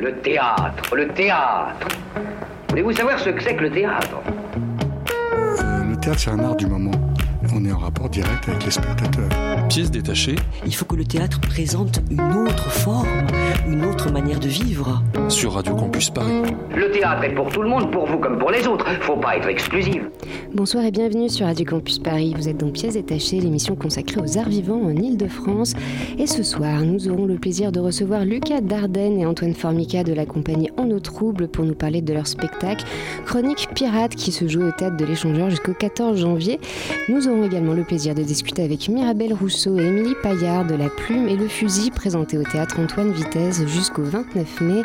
Le théâtre, le théâtre. Voulez-vous savoir ce que c'est que le théâtre? Euh, le théâtre, c'est un art du moment. On est en rapport direct avec les spectateurs. Pièce détachée Il faut que le théâtre présente une autre forme, une autre manière de vivre. sur Radio Campus Paris. Le théâtre est pour tout le monde, pour vous comme pour les autres. Faut pas être exclusive. Bonsoir et bienvenue sur Radio Campus Paris. Vous êtes dans Pièces détachées, l'émission consacrée aux arts vivants en Ile-de-France. Et ce soir, nous aurons le plaisir de recevoir Lucas Dardenne et Antoine Formica de la compagnie En eau trouble pour nous parler de leur spectacle Chronique Pirate qui se joue au théâtre de l'Échangeur jusqu'au 14 janvier. Nous aurons également le plaisir de discuter avec Mirabelle Rousseau et Émilie Paillard de La Plume et le Fusil présenté au théâtre Antoine Vitesse jusqu'au 29 mai.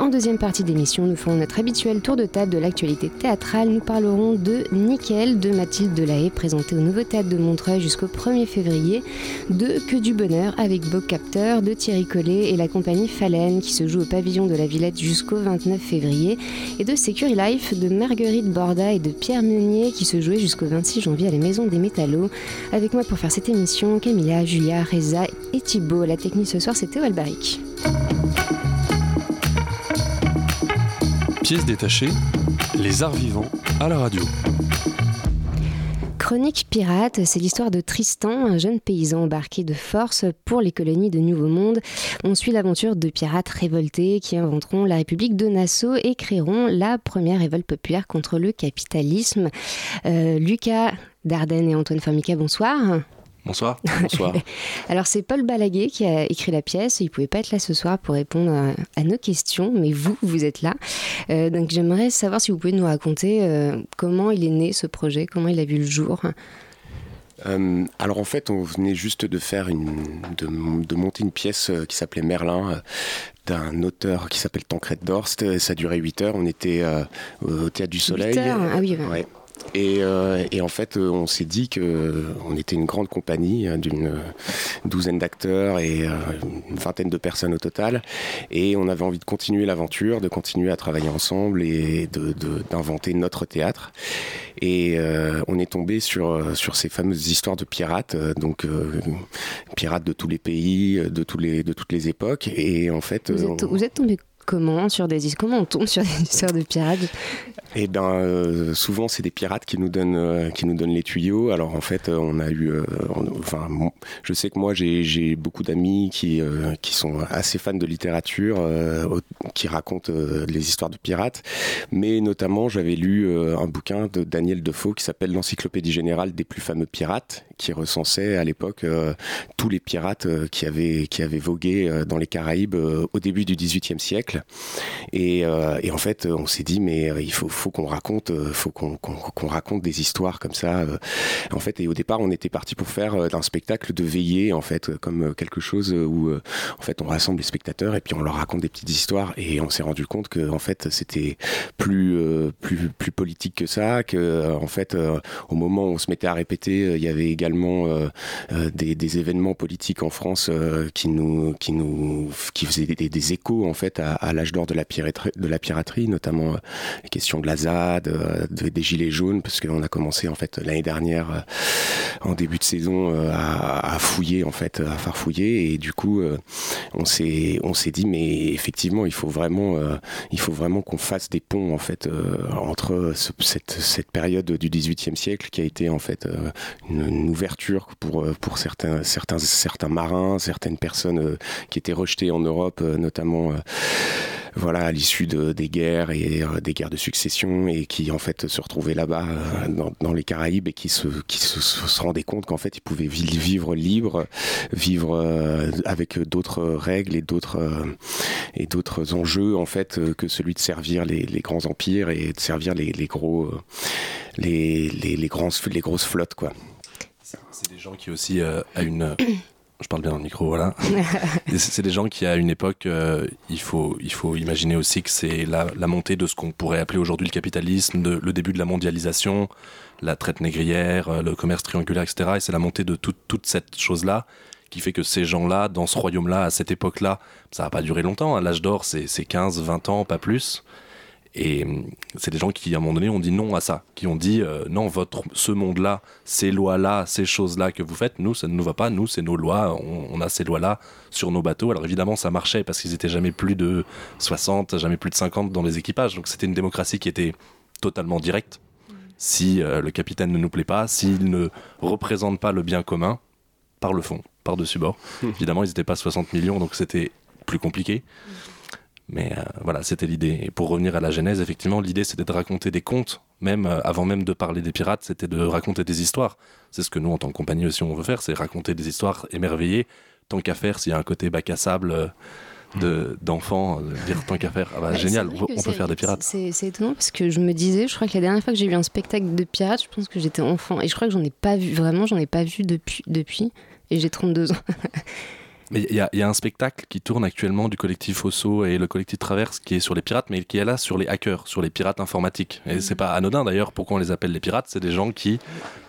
En deuxième partie d'émission, nous ferons notre habituel tour de table de l'actualité théâtrale. Nous parlerons de Nickel de Mathilde Delahaye, présenté au Nouveau Théâtre de Montreuil jusqu'au 1er février, de Que du bonheur avec Bob Capteur, de Thierry Collet et la compagnie Falaine qui se joue au pavillon de la Villette jusqu'au 29 février, et de Security Life de Marguerite Borda et de Pierre Meunier qui se jouait jusqu'au 26 janvier à la Maison des Métallos. Avec moi pour faire cette émission, Camilla, Julia, Reza et Thibault. La technique ce soir, c'est Théo Les arts vivants à la radio. Chronique pirate, c'est l'histoire de Tristan, un jeune paysan embarqué de force pour les colonies de Nouveau Monde. On suit l'aventure de pirates révoltés qui inventeront la République de Nassau et créeront la première révolte populaire contre le capitalisme. Euh, Lucas Dardenne et Antoine Formica, bonsoir. Bonsoir. Bonsoir. Alors c'est Paul Balaguet qui a écrit la pièce. Il pouvait pas être là ce soir pour répondre à, à nos questions, mais vous, vous êtes là. Euh, donc j'aimerais savoir si vous pouvez nous raconter euh, comment il est né ce projet, comment il a vu le jour. Euh, alors en fait, on venait juste de faire une, de, de monter une pièce qui s'appelait Merlin. d'un auteur qui s'appelle Tancred Dorst, ça durait 8 heures, on était euh, au Théâtre du Soleil. Huit heures, ah oui, ouais. Ouais. Et, euh, et en fait, euh, on s'est dit que euh, on était une grande compagnie hein, d'une douzaine d'acteurs et une vingtaine de personnes au total, et on avait envie de continuer l'aventure, de continuer à travailler ensemble et de- de- d'inventer notre théâtre. Et euh, on est tombé sur sur ces fameuses histoires de pirates, donc euh, pirates de tous les pays, de tous les de toutes les époques. Et en fait, Vous êtes, on- vous êtes tombé comment sur des histoires Comment on tombe sur des histoires de pirates? Eh ben, euh, souvent c'est des pirates qui nous donnent euh, qui nous donnent les tuyaux. Alors en fait, euh, on a eu, euh, enfin, je sais que moi j'ai beaucoup d'amis qui euh, qui sont assez fans de littérature, euh, qui racontent les histoires de pirates. Mais notamment, j'avais lu un bouquin de Daniel Defoe qui s'appelle l'Encyclopédie générale des plus fameux pirates, qui recensait à l'époque tous les pirates qui avaient qui avaient vogué dans les Caraïbes au début du XVIIIe siècle. Et, et en fait, on s'est dit, mais il faut, faut qu'on raconte, euh, faut qu'on raconte des histoires comme ça. euh. En fait, et au départ, on était parti pour faire euh, un spectacle de veillée, en fait, comme quelque chose où, en fait, on rassemble les spectateurs et puis on leur raconte des petites histoires. Et on s'est rendu compte que, en fait, c'était plus, plus, plus politique que ça. Que, en fait, au moment où on se mettait à répéter, il y avait également des, événements politiques en France qui nous, qui nous, qui faisaient des, échos en fait à, l'âge d'or de la piraterie, notamment les questions de des gilets jaunes, parce qu'on a commencé en fait l'année dernière, euh, en début de saison, euh, à, fouiller en fait, à farfouiller, et du coup, euh, on s'est, on s'est dit, mais effectivement, il faut vraiment, il faut vraiment qu'on fasse des ponts en fait entre ce- cette, cette période du XVIIIe siècle qui a été en fait une, une ouverture pour pour certains certains certains marins, certaines personnes qui étaient rejetées en Europe, notamment. Voilà, à l'issue de- des guerres et euh, des guerres de succession et qui en fait se retrouvaient là-bas euh, dans, les Caraïbes et qui se, rendaient compte qu'en fait ils pouvaient vi- vivre libre, vivre euh, avec d'autres règles et d'autres enjeux en fait que celui de servir les, grands empires et de servir les, gros les, les, les, grosses flottes quoi. C'est des gens qui aussi à une. Je parle bien dans le micro, voilà. C'est des gens qui à une époque, euh, il faut il faut imaginer aussi que c'est la, la montée de ce qu'on pourrait appeler aujourd'hui le capitalisme, de, le début de la mondialisation, la traite négrière, euh, le commerce triangulaire, etc. Et c'est la montée de toute toute cette chose là qui fait que ces gens-là, dans ce royaume-là, à cette époque-là, ça va pas durer longtemps. hein. L'âge d'or, c'est c'est 15, 20 ans, pas plus. Et hum, c'est des gens qui, à un moment donné, ont dit non à ça, qui ont dit euh, non, votre, ce monde-là, ces lois-là, ces choses-là que vous faites, nous, ça ne nous va pas, nous, c'est nos lois, on, on a ces lois-là sur nos bateaux. Alors évidemment, ça marchait parce qu'ils étaient jamais plus de 60, jamais plus de 50 dans les équipages, donc c'était une démocratie qui était totalement directe. Si euh, le capitaine ne nous plaît pas, s'il ne représente pas le bien commun, par le fond, par-dessus bord. Évidemment, ils n'étaient pas 60 millions, donc c'était plus compliqué. Mais euh, voilà, c'était l'idée. Et pour revenir à la genèse, effectivement, l'idée c'était de raconter des contes, même euh, avant même de parler des pirates, c'était de raconter des histoires. C'est ce que nous, en tant que compagnie aussi, on veut faire, c'est raconter des histoires émerveillées. Tant qu'à faire, s'il y a un côté bac à sable euh, de- d'enfants, euh, dire tant qu'à faire, ah bah, génial, on peut faire des pirates. C'est c'est étonnant parce que je me disais, je crois que la dernière fois que j'ai vu un spectacle de pirates, je pense que j'étais enfant et je crois que j'en ai pas vu, vraiment, j'en ai pas vu depuis, depuis et j'ai 32 ans. Mais il y, a- il y a un spectacle qui tourne actuellement du collectif Osso et le collectif Traverse qui est sur les pirates, mais qui est là sur les hackers, sur les pirates informatiques. Et c'est pas anodin d'ailleurs pourquoi on les appelle les pirates? C'est des gens qui,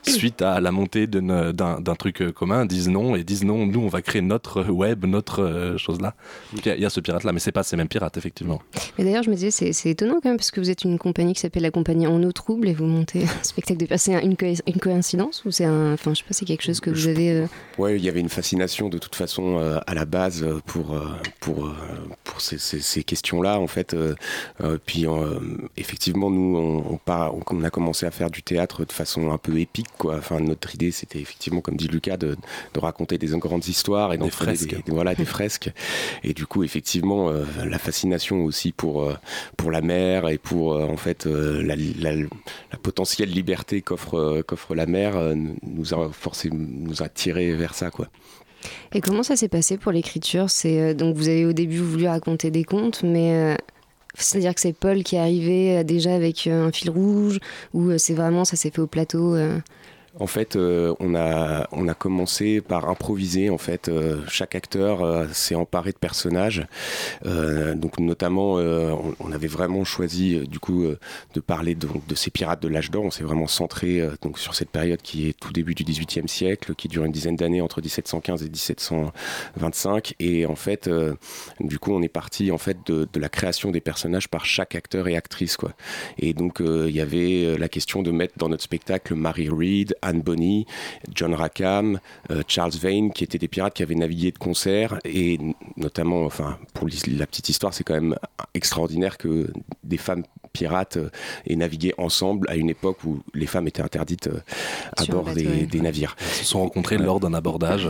suite à la montée d'une- d'un d'un truc commun, disent non et disent non, nous on va créer notre web, notre euh, chose là. Donc, Il y, a- il y a ce pirate là, mais c'est pas ces mêmes pirates effectivement. Mais d'ailleurs, je me disais, c'est c'est étonnant quand même parce que vous êtes une compagnie qui s'appelle la compagnie En eau trouble et vous montez un spectacle de pirates. C'est un- une, co- une coïncidence ou c'est un. Enfin, je sais pas, c'est quelque chose que vous Je- avez. euh, Ouais, il y avait une fascination de toute façon euh, à la base euh, pour euh, pour euh, pour ces, ces- ces questions-là en fait. euh, euh, puis euh, effectivement, nous on, on, part- on- on a commencé à faire du théâtre de façon un peu épique quoi. Enfin, notre idée c'était effectivement, comme dit Lucas, de, de raconter des grandes histoires et d'en Des faire des, voilà des fresques. Et du coup, effectivement, euh, la fascination aussi pour euh, pour la mer et pour euh, en fait euh, la, la, la potentielle liberté qu'offre euh, qu'offre la mer euh, nous a forcé nous a tiré vers ça quoi. Et comment ça s'est passé pour l'écriture? C'est euh, donc vous avez au début voulu raconter des contes, mais euh, c'est-à-dire que c'est Paul qui est arrivé euh, déjà avec un fil rouge ou c'est vraiment ça s'est fait au plateau En fait, euh, on, a, on a commencé par improviser. En fait, euh, chaque acteur euh, s'est emparé de personnages. Donc, notamment, on, avait vraiment choisi, du coup, de parler de, de ces pirates de l'âge d'or. On s'est vraiment centré donc sur cette période qui est tout début du XVIIIe siècle, qui dure une dizaine d'années entre 1715 et 1725. Et en fait, du coup, on est parti en fait de, la création des personnages par chaque acteur et actrice, quoi. Et donc, il y avait la question de mettre dans notre spectacle Mary Read, Anne Bonny, John Rackham, euh, Charles Vane, qui étaient des pirates qui avaient navigué de concert. Et notamment, enfin, pour la petite histoire, c'est quand même extraordinaire que des femmes pirates euh, aient navigué ensemble à une époque où les femmes étaient interdites euh, à Sur bord des, ouais. des navires. Ils se sont rencontrés lors d'un abordage.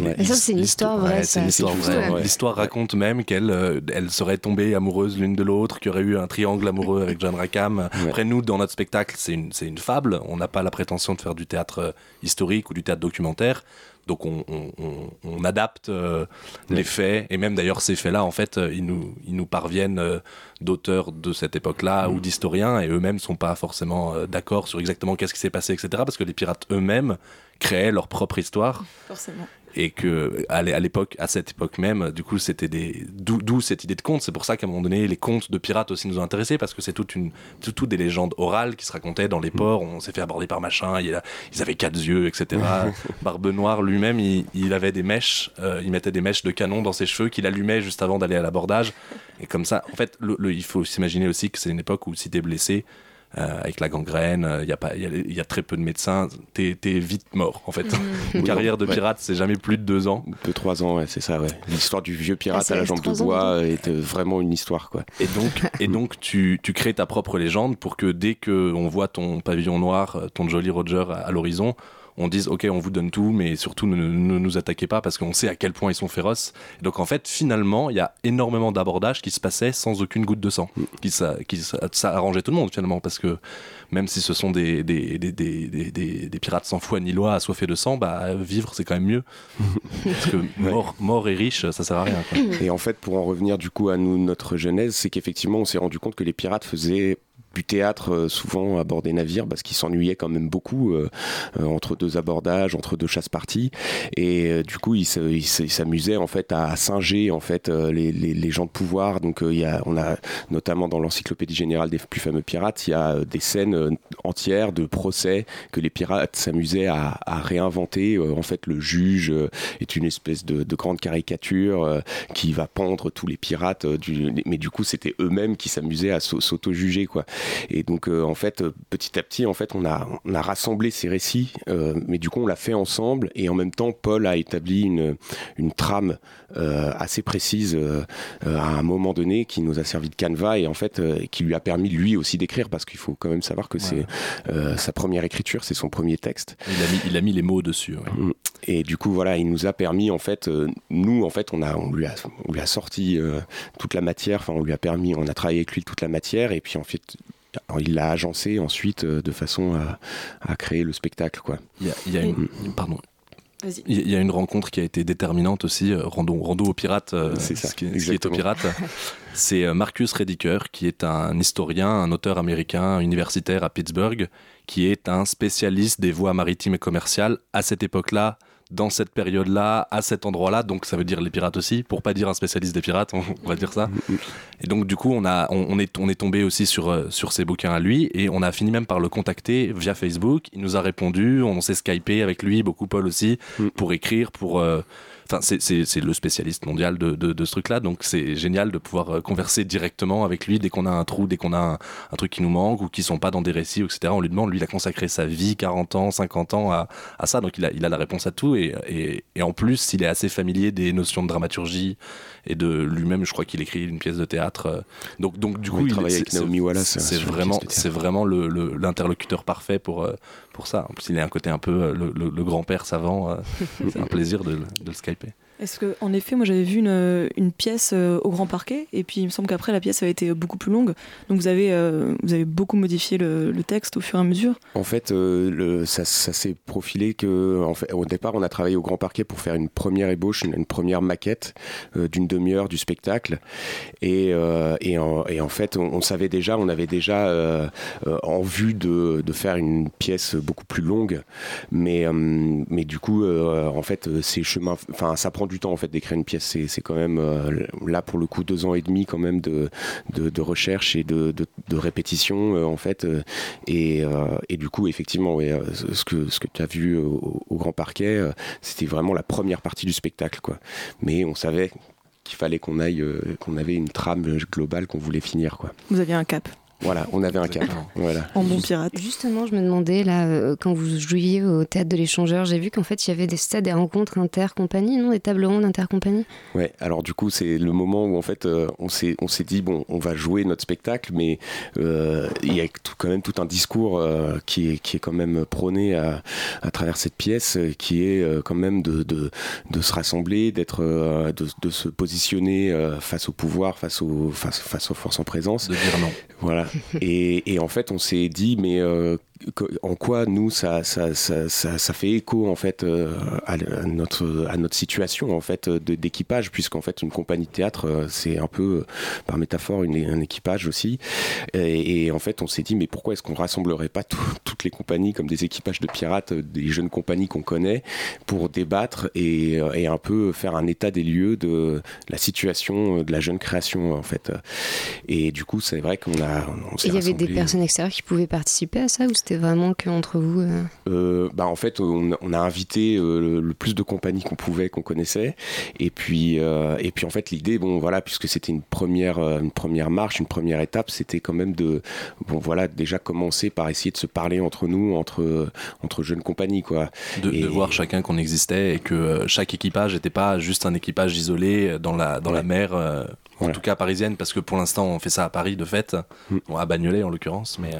Ouais. Et ça, c'est une histoire vraie, Ouais, ça, c'est une c'est histoire fou, vraie. ouais. L'histoire raconte même qu'elles euh, elles seraient tombées amoureuses l'une de l'autre, qu'il y aurait eu un triangle amoureux avec John Rackham. Après, nous, dans notre spectacle, c'est une, c'est une fable. On n'a pas la prétention de faire du théâtre euh, historique ou du théâtre documentaire. Donc, on, on- on- on adapte euh, les faits. Et même d'ailleurs, ces faits-là, en fait, euh, ils nous, ils nous parviennent euh, d'auteurs de cette époque-là ou d'historiens. Et eux-mêmes sont pas forcément euh, d'accord sur exactement qu'est-ce qui s'est passé, etc. Parce que les pirates eux-mêmes créaient leur propre histoire Forcément. Et que à l'é- à l'époque à cette époque même du coup c'était des d'où cette idée de conte. C'est pour ça qu'à un moment donné les contes de pirates aussi nous ont intéressés parce que c'est toute une tout, tout des légendes orales qui se racontaient dans les ports. On s'est fait aborder par machin il a- ils avaient quatre yeux etc Barbe Noire lui-même il, il avait des mèches euh, il mettait des mèches de canon dans ses cheveux qu'il allumait juste avant d'aller à l'abordage. Et comme ça en fait le, le- il faut s'imaginer aussi que c'est une époque où si t'es blessé avec la gangrène, il y, a pas- y, a, y a très peu de médecins, t'es es vite mort en fait. Une Oui, carrière de ouais. pirate, c'est jamais plus de deux ans. Deux, trois ans, ouais, c'est ça, ouais. L'histoire du vieux pirate à la jambe de bois est euh, vraiment une histoire, quoi. Et donc, et donc tu, tu crées ta propre légende pour que dès que on voit ton pavillon noir, euh, ton joli Roger à, à l'horizon, on dise ok, on vous donne tout, mais surtout ne, ne nous attaquez pas parce qu'on sait à quel point ils sont féroces. Et donc en fait, finalement, il y a énormément d'abordages qui se passaient sans aucune goutte de sang, qui ça, qui ça, ça arrangeait tout le monde finalement parce que même si ce sont des, des, des, des, des, des- des pirates sans foi ni loi, assoiffés de sang, bah vivre c'est quand même mieux. parce que mort, mort et riche, ça sert à rien. quoi. Et en fait, pour en revenir du coup à nous, notre genèse, c'est qu'effectivement, on s'est rendu compte que les pirates faisaient du théâtre souvent à bord des navires parce qu'ils s'ennuyaient quand même beaucoup entre deux abordages, entre deux chasses parties. Et du coup, ils s'amusaient en fait à singer en fait les, les, gens de pouvoir. Donc il y a, on a notamment dans l'encyclopédie générale des plus fameux pirates, il y a des scènes entières de procès que les pirates s'amusaient à, à, réinventer. en fait, le juge est une espèce de, de grande caricature qui va pendre tous les pirates. Du, mais du coup, c'était eux-mêmes qui s'amusaient à s'auto-juger, quoi. Et donc, euh, en fait, petit à petit, en fait, on a, on a rassemblé ces récits, euh, mais du coup, on l'a fait ensemble. Et en même temps, Paul a établi une, une trame euh, assez précise à un moment donné qui nous a servi de canevas et en fait, qui lui a permis lui aussi d'écrire parce qu'il faut quand même savoir que c'est sa première écriture, c'est son premier texte. Il a mis, il a mis les mots dessus. Mm. Et du coup, voilà, il nous a permis, en fait, nous, en fait, on, a, on, lui, a, on lui a sorti toute la matière, enfin, on lui a permis, on a travaillé avec lui toute la matière et puis en fait, il l'a agencé ensuite euh, de façon à, créer le spectacle. Quoi. Il y a, une, pardon. Il y a une rencontre qui a été déterminante aussi, euh, Rando, Rando au pirate, euh, c'est ce, qui, est au pirate. c'est Marcus Rediker, qui est un historien, un auteur américain universitaire à Pittsburgh, qui est un spécialiste des voies maritimes et commerciales à cette époque-là dans cette période-là, à cet endroit-là, donc ça veut dire les pirates aussi, pour pas dire un spécialiste des pirates, on, va dire ça. Et donc du coup, on, a, on, est, on est tombé aussi sur, euh, sur ses bouquins à lui, et on a fini même par le contacter via Facebook. Il nous a répondu, on s'est skypé avec lui, beaucoup Paul aussi, mm. pour écrire, pour... Euh, Enfin, c'est le spécialiste mondial de, de, ce truc-là, donc c'est génial de pouvoir euh, converser directement avec lui dès qu'on a un trou, dès qu'on a un, truc qui nous manque ou qui sont pas dans des récits, etc. On lui demande, lui, il a consacré sa vie, 40 ans, 50 ans à, à ça, donc il a, il a la réponse à tout. Et, et, et en plus, il est assez familier des notions de dramaturgie et de lui-même, je crois qu'il écrit une pièce de théâtre. Euh. Donc, donc du coup, il, travaille avec Naomi Wallace. C'est vraiment, c'est vraiment l'interlocuteur parfait pour, euh, pour ça. En plus, il a un côté un peu le, grand-père savant. c'est un plaisir de, de le skyper. Est-ce que, en effet, moi j'avais vu une, une, pièce euh, au Grand Parquet, et puis il me semble qu'après la pièce a été beaucoup plus longue. Donc vous avez, euh, vous avez beaucoup modifié le, texte au fur et à mesure En fait, euh, ça, s'est profilé que, au départ, on a travaillé au Grand Parquet pour faire une première ébauche, une, première maquette d'une demi-heure du spectacle. Et, et, en, fait, on, savait déjà, on avait déjà en vue de, de, faire une pièce beaucoup plus longue. Mais, mais du coup, en fait, ces chemins, enfin, ça prend du temps en fait d'écrire une pièce. C'est quand même euh, là pour le coup deux ans et demi quand même de, recherche et de, répétition euh, en fait. Euh, et, du coup effectivement ce que ce que tu as vu au, Grand Parquet, c'était vraiment la première partie du spectacle quoi. Mais on savait qu'il fallait qu'on aille, qu'on avait une trame globale qu'on voulait finir quoi. Vous aviez un cap. Voilà, on avait un cadre. Voilà. En bon pirate. Justement, je me demandais, là, euh, quand vous jouiez au théâtre de l'échangeur, j'ai vu qu'en fait, il y avait des stades, des rencontres intercompagnies, non Des tables rondes intercompagnies? Ouais, alors du coup, c'est le moment où en fait, euh, on s'est dit, bon, on va jouer notre spectacle, mais euh, il y a quand même tout un discours qui, est, qui est quand même prôné à, à travers cette pièce, qui est quand même de, de, de se rassembler, d'être, de, de, se positionner face au pouvoir, face, au, face, face aux forces en présence. De dire non. Voilà. Et, et, en fait, on s'est dit, mais euh, en quoi nous ça ça, ça, ça, fait écho en fait euh, à notre à notre situation en fait d'équipage puisqu'en fait une compagnie de théâtre euh, c'est un peu par métaphore une, un équipage aussi. Et, en fait on s'est dit mais pourquoi est-ce qu'on rassemblerait pas toutes les compagnies comme des équipages de pirates des jeunes compagnies qu'on connaît pour débattre et, et, un peu faire un état des lieux de la situation de la jeune création en fait. Et du coup c'est vrai qu'on a il y avait des personnes extérieures qui pouvaient participer à ça ou c'était vraiment qu'entre vous euh euh, bah En fait, on, a invité euh, le, plus de compagnies qu'on pouvait, qu'on connaissait. Et puis, et puis en fait, l'idée, bon, voilà, puisque c'était une première, une première marche, une première étape, c'était quand même de, bon, voilà, déjà commencer par essayer de se parler entre nous, entre, entre jeunes compagnies, quoi. De, voir chacun qu'on existait et que chaque équipage n'était pas juste un équipage isolé dans la, dans la mer en tout cas parisienne, parce que pour l'instant on fait ça à Paris de fait, mm. à Bagnolet en l'occurrence, mais.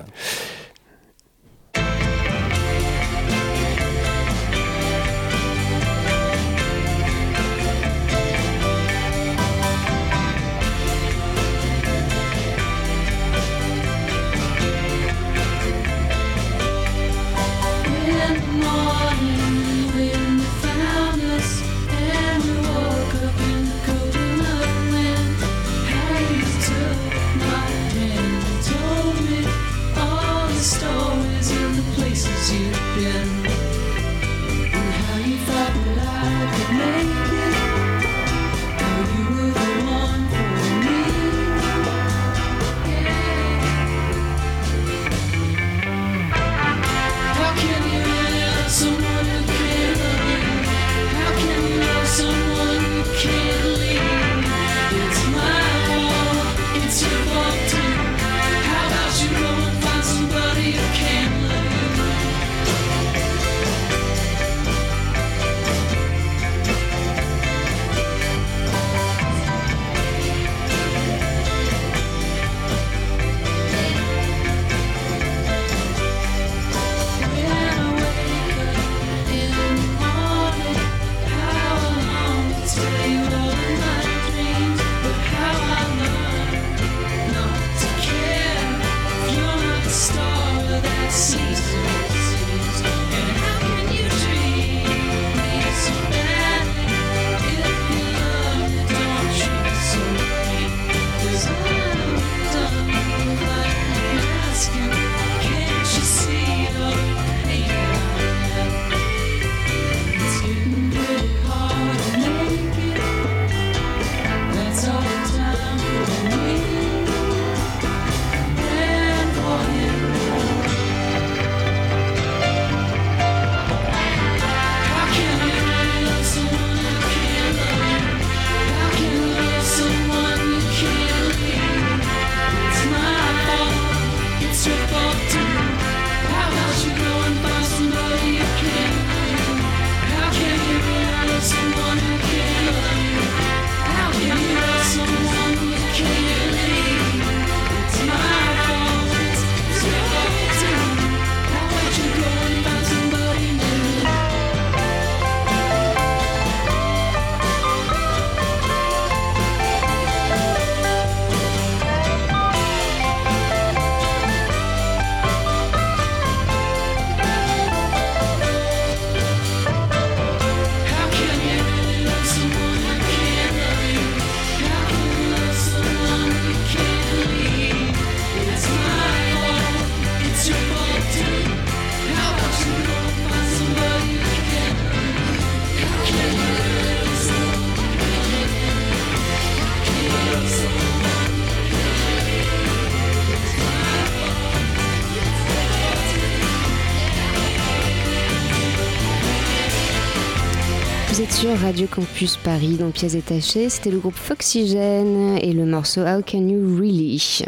Radio Campus Paris dans Pièces détachées. C'était le groupe Foxygène et le morceau How Can You Really?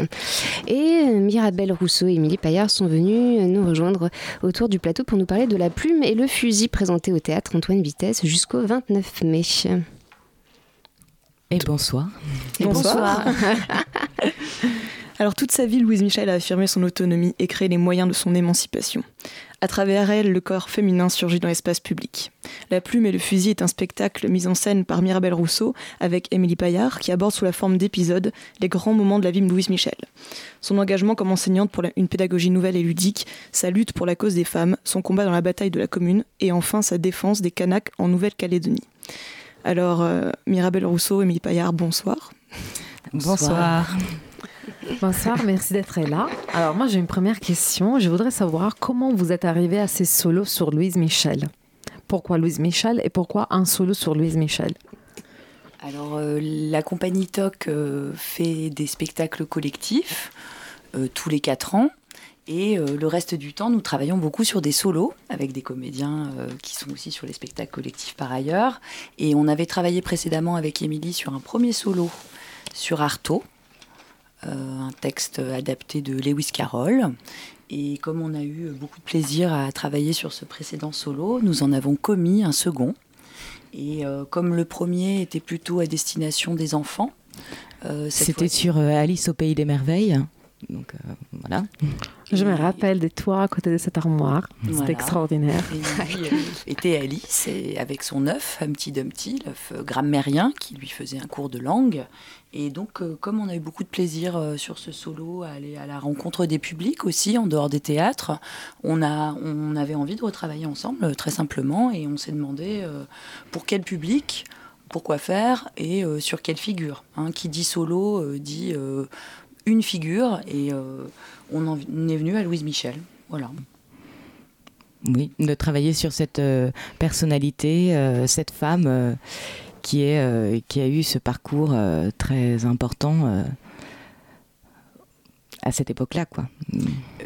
Et Mirabelle Rousseau et Émilie Paillard sont venus nous rejoindre autour du plateau pour nous parler de la plume et le fusil présenté au théâtre Antoine Vitesse jusqu'au 29 mai. Et bonsoir. Et bonsoir. Alors toute sa vie, Louise Michel a affirmé son autonomie et créé les moyens de son émancipation. À travers elle, le corps féminin surgit dans l'espace public. La plume et le fusil est un spectacle mis en scène par Mirabelle Rousseau avec Émilie Paillard qui aborde sous la forme d'épisodes les grands moments de la vie de Louise Michel. Son engagement comme enseignante pour une pédagogie nouvelle et ludique, sa lutte pour la cause des femmes, son combat dans la bataille de la commune et enfin sa défense des Kanaks en Nouvelle-Calédonie. Alors, euh, Mirabelle Rousseau, Émilie Paillard, bonsoir. Bonsoir. Bonsoir, merci d'être là. Alors moi j'ai une première question. Je voudrais savoir comment vous êtes arrivé à ces solos sur Louise Michel. Pourquoi Louise Michel et pourquoi un solo sur Louise Michel? Alors euh, la compagnie TOC euh, fait des spectacles collectifs euh, tous les quatre ans. Et le reste du temps, nous travaillons beaucoup sur des solos avec des comédiens qui sont aussi sur les spectacles collectifs par ailleurs. Et on avait travaillé précédemment avec Émilie sur un premier solo sur Artaud, un texte adapté de Lewis Carroll. Et comme on a eu beaucoup de plaisir à travailler sur ce précédent solo, nous en avons commis un second. Et euh, comme le premier était plutôt à destination des enfants, euh, c'était sur Alice au pays des merveilles. Donc voilà. Je me rappelle de toi à côté de cette armoire. C'était extraordinaire. Et était Alice et avec son œuf, Humpty Dumpty, l'œuf grammairien qui lui faisait un cours de langue. Et donc, euh, comme on a eu beaucoup de plaisir euh, sur ce solo, à aller à la rencontre des publics aussi, en dehors des théâtres, on, a, on avait envie de retravailler ensemble, euh, très simplement, et on s'est demandé pour quel public, pourquoi faire et sur quelle figure. Hein. Qui dit solo dit une figure, et on en est venu à Louise Michel. Voilà. Oui, de travailler sur cette personnalité, cette femme qui, est, euh, qui a eu ce parcours euh, très important euh, à cette époque-là. quoi.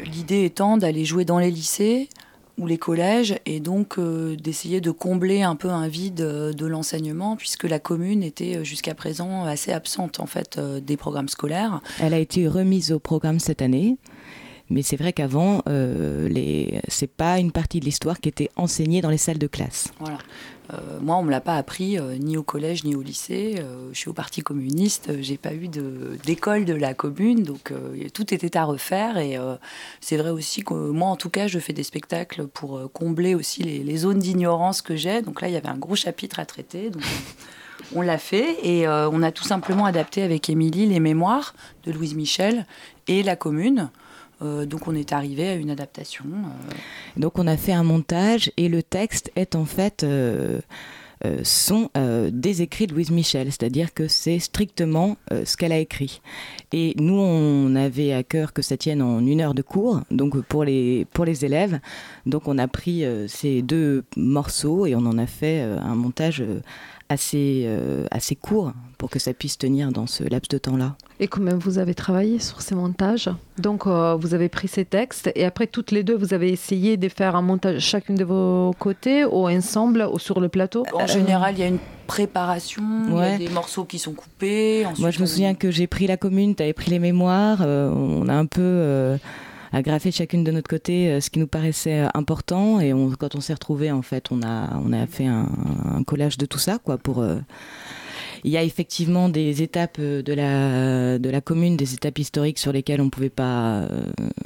L'idée étant d'aller jouer dans les lycées ou les collèges et donc d'essayer de combler un peu un vide de l'enseignement puisque la commune était jusqu'à présent assez absente en fait des programmes scolaires. Elle a été remise au programme cette année. Mais c'est vrai qu'avant, euh, les... c'est pas une partie de l'histoire qui était enseignée dans les salles de classe. Voilà. Euh, moi, on me l'a pas appris euh, ni au collège ni au lycée. Euh, je suis au Parti communiste. J'ai pas eu d'école de, la commune, donc tout était à refaire. Et c'est vrai aussi que moi, en tout cas, je fais des spectacles pour combler aussi les, zones d'ignorance que j'ai. Donc là, il y avait un gros chapitre à traiter. Donc, on l'a fait et on a tout simplement adapté avec Émilie les mémoires de Louise Michel et la commune. Euh, donc on est arrivé à une adaptation. Euh. Donc on a fait un montage et le texte est en fait euh, sont des écrits de Louise Michel, c'est-à-dire que c'est strictement ce qu'elle a écrit. Et nous, on avait à cœur que ça tienne en une heure de cours, donc pour les, pour les élèves. Donc on a pris ces deux morceaux et on en a fait un montage assez, euh, assez court pour que ça puisse tenir dans ce laps de temps-là. Et comment vous avez travaillé sur ces montages Donc, euh, vous avez pris ces textes et après, toutes les deux, vous avez essayé de faire un montage chacune de vos côtés ou ensemble ou sur le plateau? En général, il y a une préparation, il y a des morceaux qui sont coupés. Moi, je me souviens que j'ai pris la commune, tu avais pris les mémoires, euh, on a un peu à graffer chacune de notre côté euh, ce qui nous paraissait euh, important. Et on, quand on s'est retrouvés, en fait, on a, on a fait un, collage de tout ça, quoi, pour. Euh, il y a effectivement des étapes de la, de la commune, des étapes historiques sur lesquelles on ne pouvait pas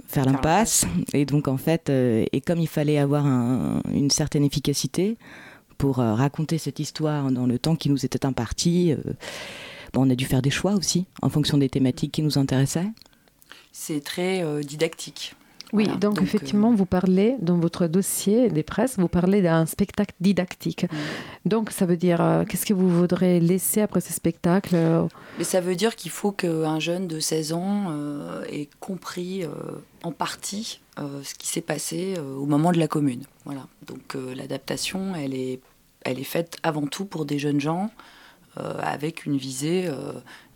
faire l'impasse. Et donc, en fait, et comme il fallait avoir une certaine efficacité pour raconter cette histoire dans le temps qui nous était imparti, bon, on a dû faire des choix aussi en fonction des thématiques qui nous intéressaient c'est très euh, didactique. Oui, donc, effectivement, euh, vous parlez dans votre dossier des presses, vous parlez d'un spectacle didactique. Mm. Donc ça veut dire, euh, qu'est-ce que vous voudrez laisser après ce spectacle Mais ça veut dire qu'il faut qu'un jeune de 16 ans ait compris en partie ce qui s'est passé au moment de la commune. Voilà. Donc l'adaptation, elle est, elle est faite avant tout pour des jeunes gens avec une visée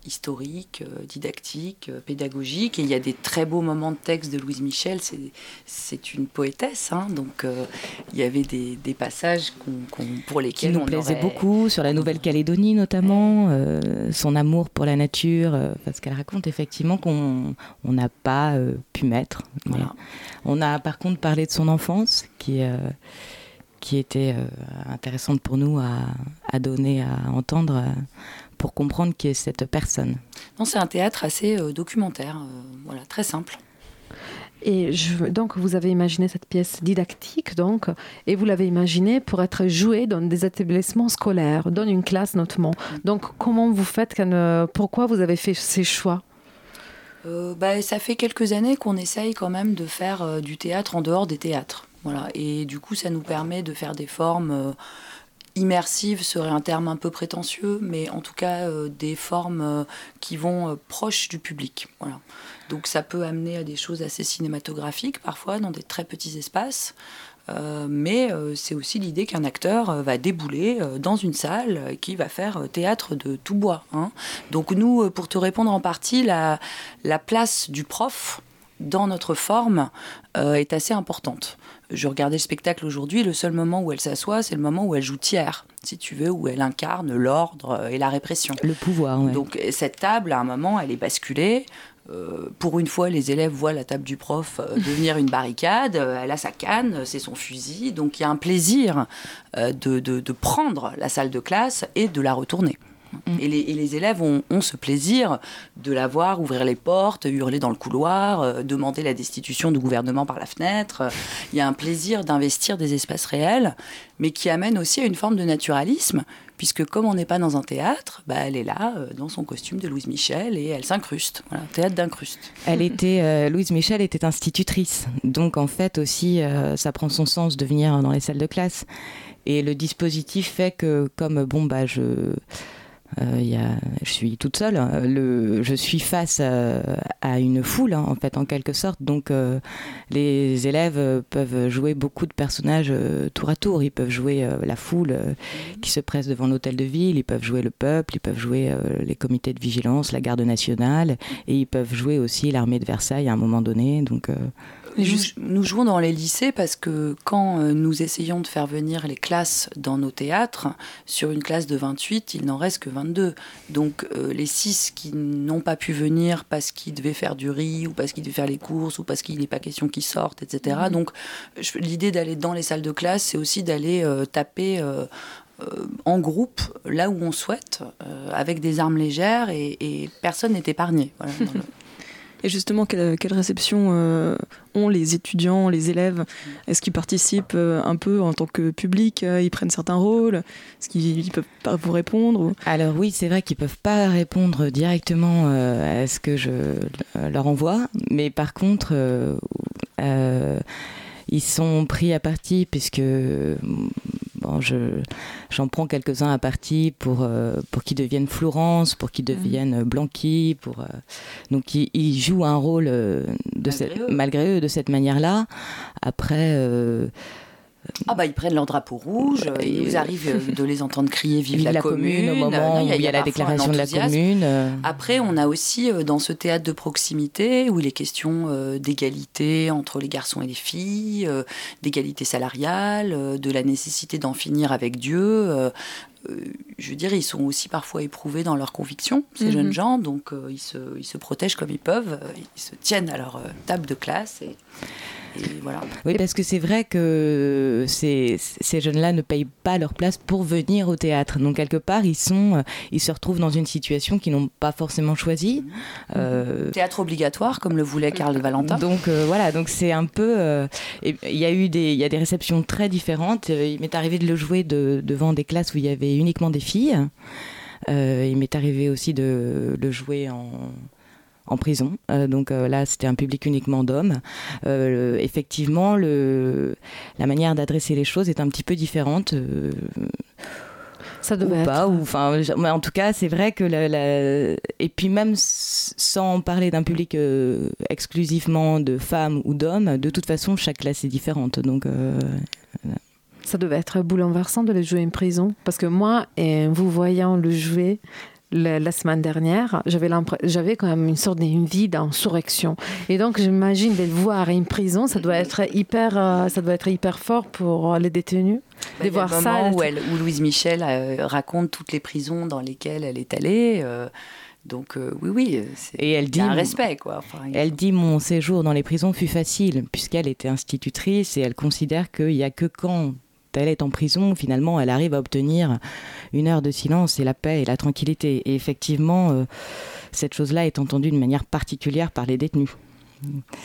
historiques, didactiques, pédagogiques. Et il y a des très beaux moments de texte de Louise Michel. C'est une poétesse, hein, donc il y avait des, passages pour lesquels Qui nous plaisaient beaucoup, sur la Nouvelle-Calédonie notamment, son amour pour la nature, parce qu'elle raconte effectivement qu'on n'a pas pu mettre. On a par contre parlé de son enfance, qui qui était euh, intéressante pour nous à, donner, à entendre, euh, pour comprendre qui est cette personne. Non, c'est un théâtre assez euh, documentaire, voilà, très simple. Et je, donc, vous avez imaginé cette pièce didactique, donc, et vous l'avez imaginée pour être jouée dans des établissements scolaires, dans une classe notamment. Donc, comment vous faites Pourquoi vous avez fait ces choix? Bah, Ça fait quelques années qu'on essaye quand même de faire du théâtre en dehors des théâtres. Voilà. Et du coup, ça nous permet de faire des formes euh, immersives, serait un terme un peu prétentieux, mais en tout cas euh, des formes euh, qui vont proches du public. Voilà. Donc ça peut amener à des choses assez cinématographiques parfois dans des très petits espaces. mais c'est aussi l'idée qu'un acteur va débouler dans une salle qui va faire théâtre de tout bois. Hein. Donc nous, pour te répondre en partie, la place du prof dans notre forme est assez importante je regardais le spectacle aujourd'hui, le seul moment où elle s'assoit, c'est le moment où elle joue tiers, si tu veux, où elle incarne l'ordre et la répression. Le pouvoir, Donc cette table, à un moment, elle est basculée. Euh, pour une fois, les élèves voient la table du prof euh, devenir une barricade. Euh, elle a sa canne, c'est son fusil. Donc il y a un plaisir de, de, prendre la salle de classe et de la retourner. Mm. Et, les, élèves ont, ce plaisir de la voir ouvrir les portes, hurler dans le couloir, euh, demander la destitution du gouvernement par la fenêtre. Il y a un plaisir d'investir des espaces réels, mais qui amène aussi à une forme de naturalisme, puisque comme on n'est pas dans un théâtre, bah, elle est là euh, dans son costume de Louise Michel et elle s'incruste. Voilà, théâtre d'incruste. Elle était, euh, Louise Michel était institutrice, donc en fait aussi, ça prend son sens de venir dans les salles de classe. Et le dispositif fait que, comme bon, bah, je a, je suis toute seule. Hein. Je suis face à, une foule, hein, en fait, en quelque sorte. Donc, euh, les élèves peuvent jouer beaucoup de personnages euh, tour à tour. Ils peuvent jouer la foule qui se presse devant l'hôtel de ville. Ils peuvent jouer le peuple. Ils peuvent jouer les comités de vigilance, la garde nationale, et ils peuvent jouer aussi l'armée de Versailles à un moment donné. Nous, jouons dans les lycées parce que quand euh, nous essayons de faire venir les classes dans nos théâtres, sur une classe de 28, il n'en reste que 22. Donc euh, les 6 qui n'ont pas pu venir parce qu'ils devaient faire du riz ou parce qu'ils devaient faire les courses ou parce qu'il n'est pas question qu'ils sortent, etc. Mmh. Donc l'idée d'aller dans les salles de classe, c'est aussi d'aller euh, taper en groupe, là où on souhaite, avec des armes légères et, personne n'est épargné. Voilà, Et justement, quelle, réception euh, ont les étudiants, les élèves? Est-ce qu'ils participent euh, un peu en tant que public euh, Ils prennent certains rôles? Est-ce qu'ils peuvent pas vous répondre Alors oui, c'est vrai qu'ils peuvent pas répondre directement à ce que je leur envoie, mais par contre, ils sont pris à partie puisque bon, j'en prends quelques-uns à partie pour, euh, pour qu'ils deviennent Florence, pour qu'ils mhm. deviennent Blanqui. Pour, euh, donc ils, jouent un rôle euh, de malgré, eux. de cette manière-là. Après ah bah ils prennent leur drapeau rouge, euh, il nous arrive euh, de les entendre crier vive, la, commune, au moment où il y a, la déclaration de la commune. Euh. Après on a aussi dans ce théâtre de proximité où il est question d'égalité entre les garçons et les filles, d'égalité salariale, de la nécessité d'en finir avec Dieu. je veux dire, ils sont aussi parfois éprouvés dans leurs convictions, ces mhm. jeunes gens, donc ils, se, ils se protègent comme ils peuvent, ils se tiennent à leur table de classe. Et... Oui, parce que c'est vrai que ces, ces jeunes-là ne payent pas leur place pour venir au théâtre. Donc quelque part, ils sont, euh, ils se retrouvent dans une situation qu'ils n'ont pas forcément choisie. Euh, théâtre obligatoire, comme le voulait Karl Valentin. Donc euh, voilà, donc c'est un peu. Il y a eu des, y a des réceptions très différentes. Il m'est arrivé de le jouer de, devant des classes où il y avait uniquement des filles. il m'est arrivé aussi de le jouer en en prison. Euh, donc euh, là, c'était un public uniquement d'hommes. Euh, effectivement, le, la manière d'adresser les choses est un petit peu différente. ça devait ou pas, ou enfin, en tout cas, c'est vrai que la, et puis même sans parler d'un public exclusivement de femmes ou d'hommes, de toute façon, chaque classe est différente. Donc ça devait être bouleversant de le jouer en prison, parce que moi, et vous voyant le jouer, la, la semaine dernière, j'avais quand même une sorte d'une vie d'insurrection. Et donc, j'imagine de le voir à une prison, ça doit être hyper, euh, ça doit être hyper fort pour euh, les détenus. Bah, de il y a voir le ça. moment où, elle- où Louise Michel euh, raconte toutes les prisons dans lesquelles elle est allée. euh, donc euh, oui, oui, c'est Et elle dit- un respect, quoi. Enfin, Elle dit mon séjour dans les prisons fut facile puisqu'elle était institutrice et elle considère qu'il n'y a que quand elle est en prison, finalement, elle arrive à obtenir une heure de silence et la paix et la tranquillité. Et effectivement, euh, cette chose-là est entendue d'une manière particulière par les détenus.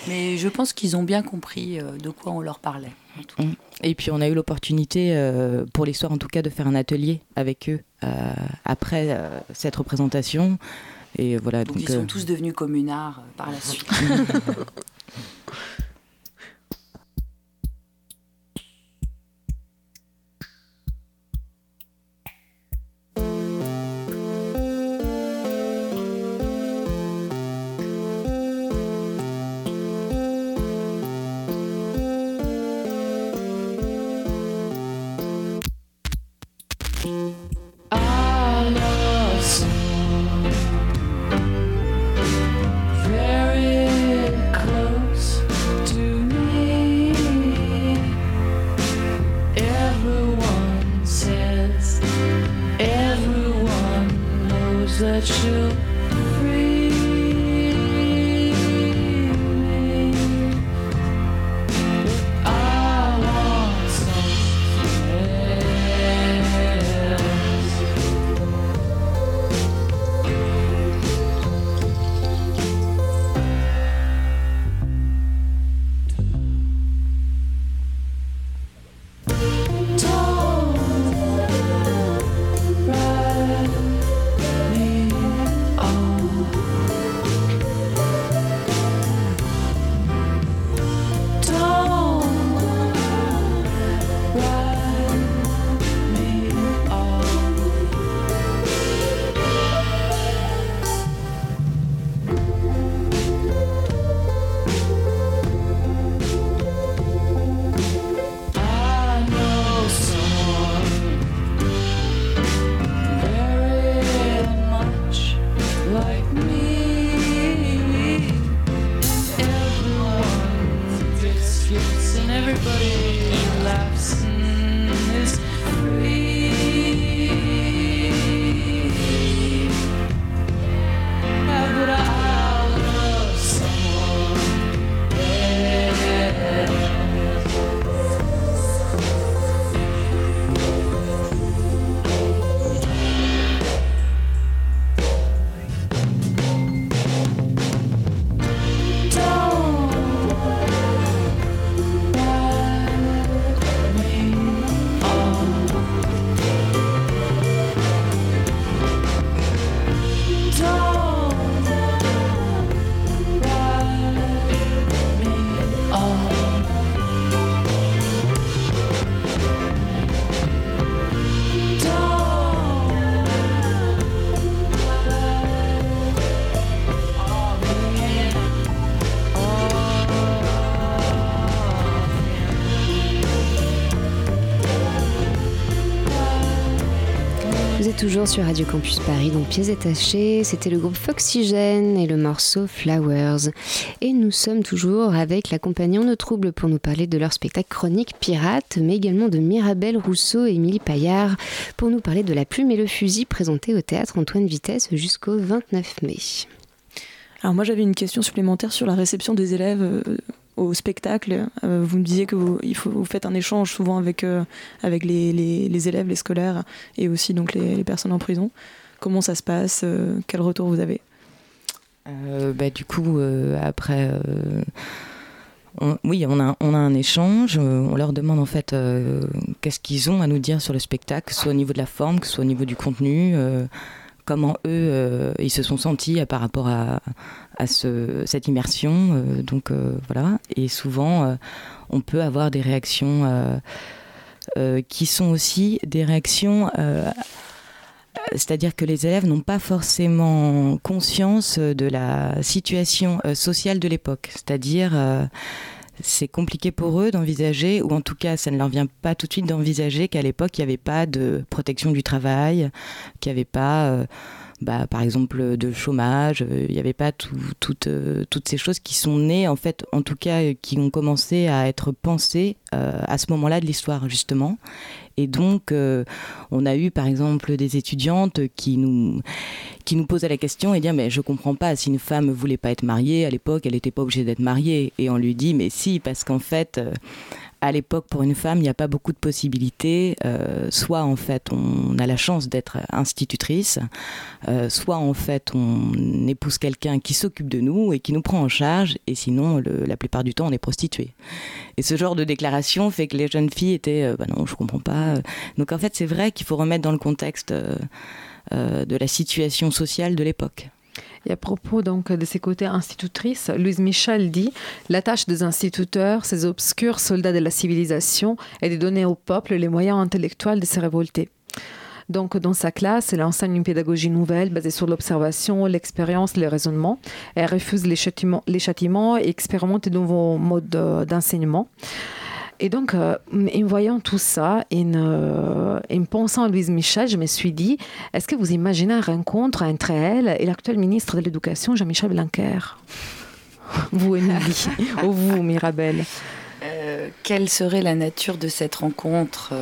Mais je pense qu'ils ont bien compris euh, de quoi on leur parlait. en tout cas. Et puis on a eu l'opportunité, euh, pour les soirs en tout cas, de faire un atelier avec eux euh, après cette représentation. Et voilà, Donc, donc, ils sont tous devenus communards par la suite. sur Radio Campus Paris, donc pièces détachées. C'était le groupe Foxygène et le morceau Flowers. Et nous sommes toujours avec la compagnie En trouble pour nous parler de leur spectacle Chronique Pirate, mais également de Mirabelle Rousseau et Émilie Paillard pour nous parler de La plume et le fusil présenté au théâtre Antoine Vitesse jusqu'au 29 mai. Alors moi j'avais une question supplémentaire sur la réception des élèves euh, au spectacle. Euh, vous me disiez que vous, faites un échange souvent avec, euh, avec les, élèves, les scolaires et aussi donc les, personnes en prison. Comment ça se passe euh, Quel retour vous avez? Bah, du coup, après, oui, on a, on a un échange. on leur demande en fait qu'est-ce qu'ils ont à nous dire sur le spectacle, soit au niveau de la forme, que soit au niveau du contenu, comment eux euh, ils se sont sentis euh, par rapport à, à ce- cette immersion. euh, donc voilà. Et souvent, on peut avoir des réactions qui sont aussi des réactions. c'est-à-dire que les élèves n'ont pas forcément conscience de la situation sociale de l'époque. C'est-à-dire, c'est compliqué pour eux d'envisager, ou en tout cas, ça ne leur vient pas tout de suite d'envisager qu'à l'époque, il n'y avait pas de protection du travail, qu'il n'y avait pas euh, bah, par exemple, de chômage. Euh, Il n'y avait pas tout- toutes, euh, toutes ces choses qui sont nées, en fait, en tout cas, euh, qui ont commencé à être pensées à ce moment-là de l'histoire, justement. Et donc, on a eu, par exemple, des étudiantes qui nous, qui nous posaient la question et dire, mais je comprends pas, si une femme voulait pas être mariée, à l'époque, elle n'était pas obligée d'être mariée. Et on lui dit, mais si, parce qu'en fait... à l'époque, pour une femme, il n'y a pas beaucoup de possibilités. Euh, soit en fait, on a la chance d'être institutrice, euh, soit en fait, on épouse quelqu'un qui s'occupe de nous et qui nous prend en charge, et sinon, la plupart du temps, on est prostituée. Et ce genre de déclaration fait que les jeunes filles étaient, euh, bah non, je comprends pas. Donc en fait, c'est vrai qu'il faut remettre dans le contexte de la situation sociale de l'époque. Et à propos donc de ses côtés institutrices, Louise Michel dit La tâche des instituteurs, ces obscurs soldats de la civilisation, est de donner au peuple les moyens intellectuels de se révolter. Donc, dans sa classe, elle enseigne une pédagogie nouvelle basée sur l'observation, l'expérience, le raisonnement. Elle refuse les châtiments, les châtiments et expérimente de nouveaux modes euh, d'enseignement. Et donc, euh, en voyant tout ça, en, euh, en pensant à Louise Michel, je me suis dit, est-ce que vous imaginez une rencontre entre elle et l'actuel ministre de l'Éducation, Jean-Michel Blanquer? Vous, Émilie, ou vous, Mirabel? Euh, quelle serait la nature de cette rencontre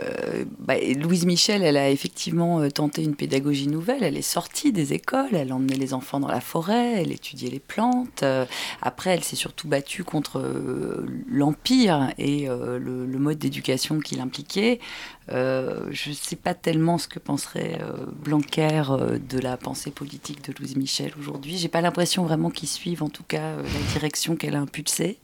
Euh, bah, Louise Michel, elle a effectivement euh, tenté une pédagogie nouvelle. Elle est sortie des écoles, elle emmenait les enfants dans la forêt, elle étudiait les plantes. Euh, après, elle s'est surtout battue contre l'empire et le, le mode d'éducation qu'il impliquait. Je ne sais pas tellement ce que penserait Blanquer de la pensée politique de Louise Michel aujourd'hui. J'ai pas l'impression vraiment qu'ils suivent en tout cas la direction qu'elle a impulsée.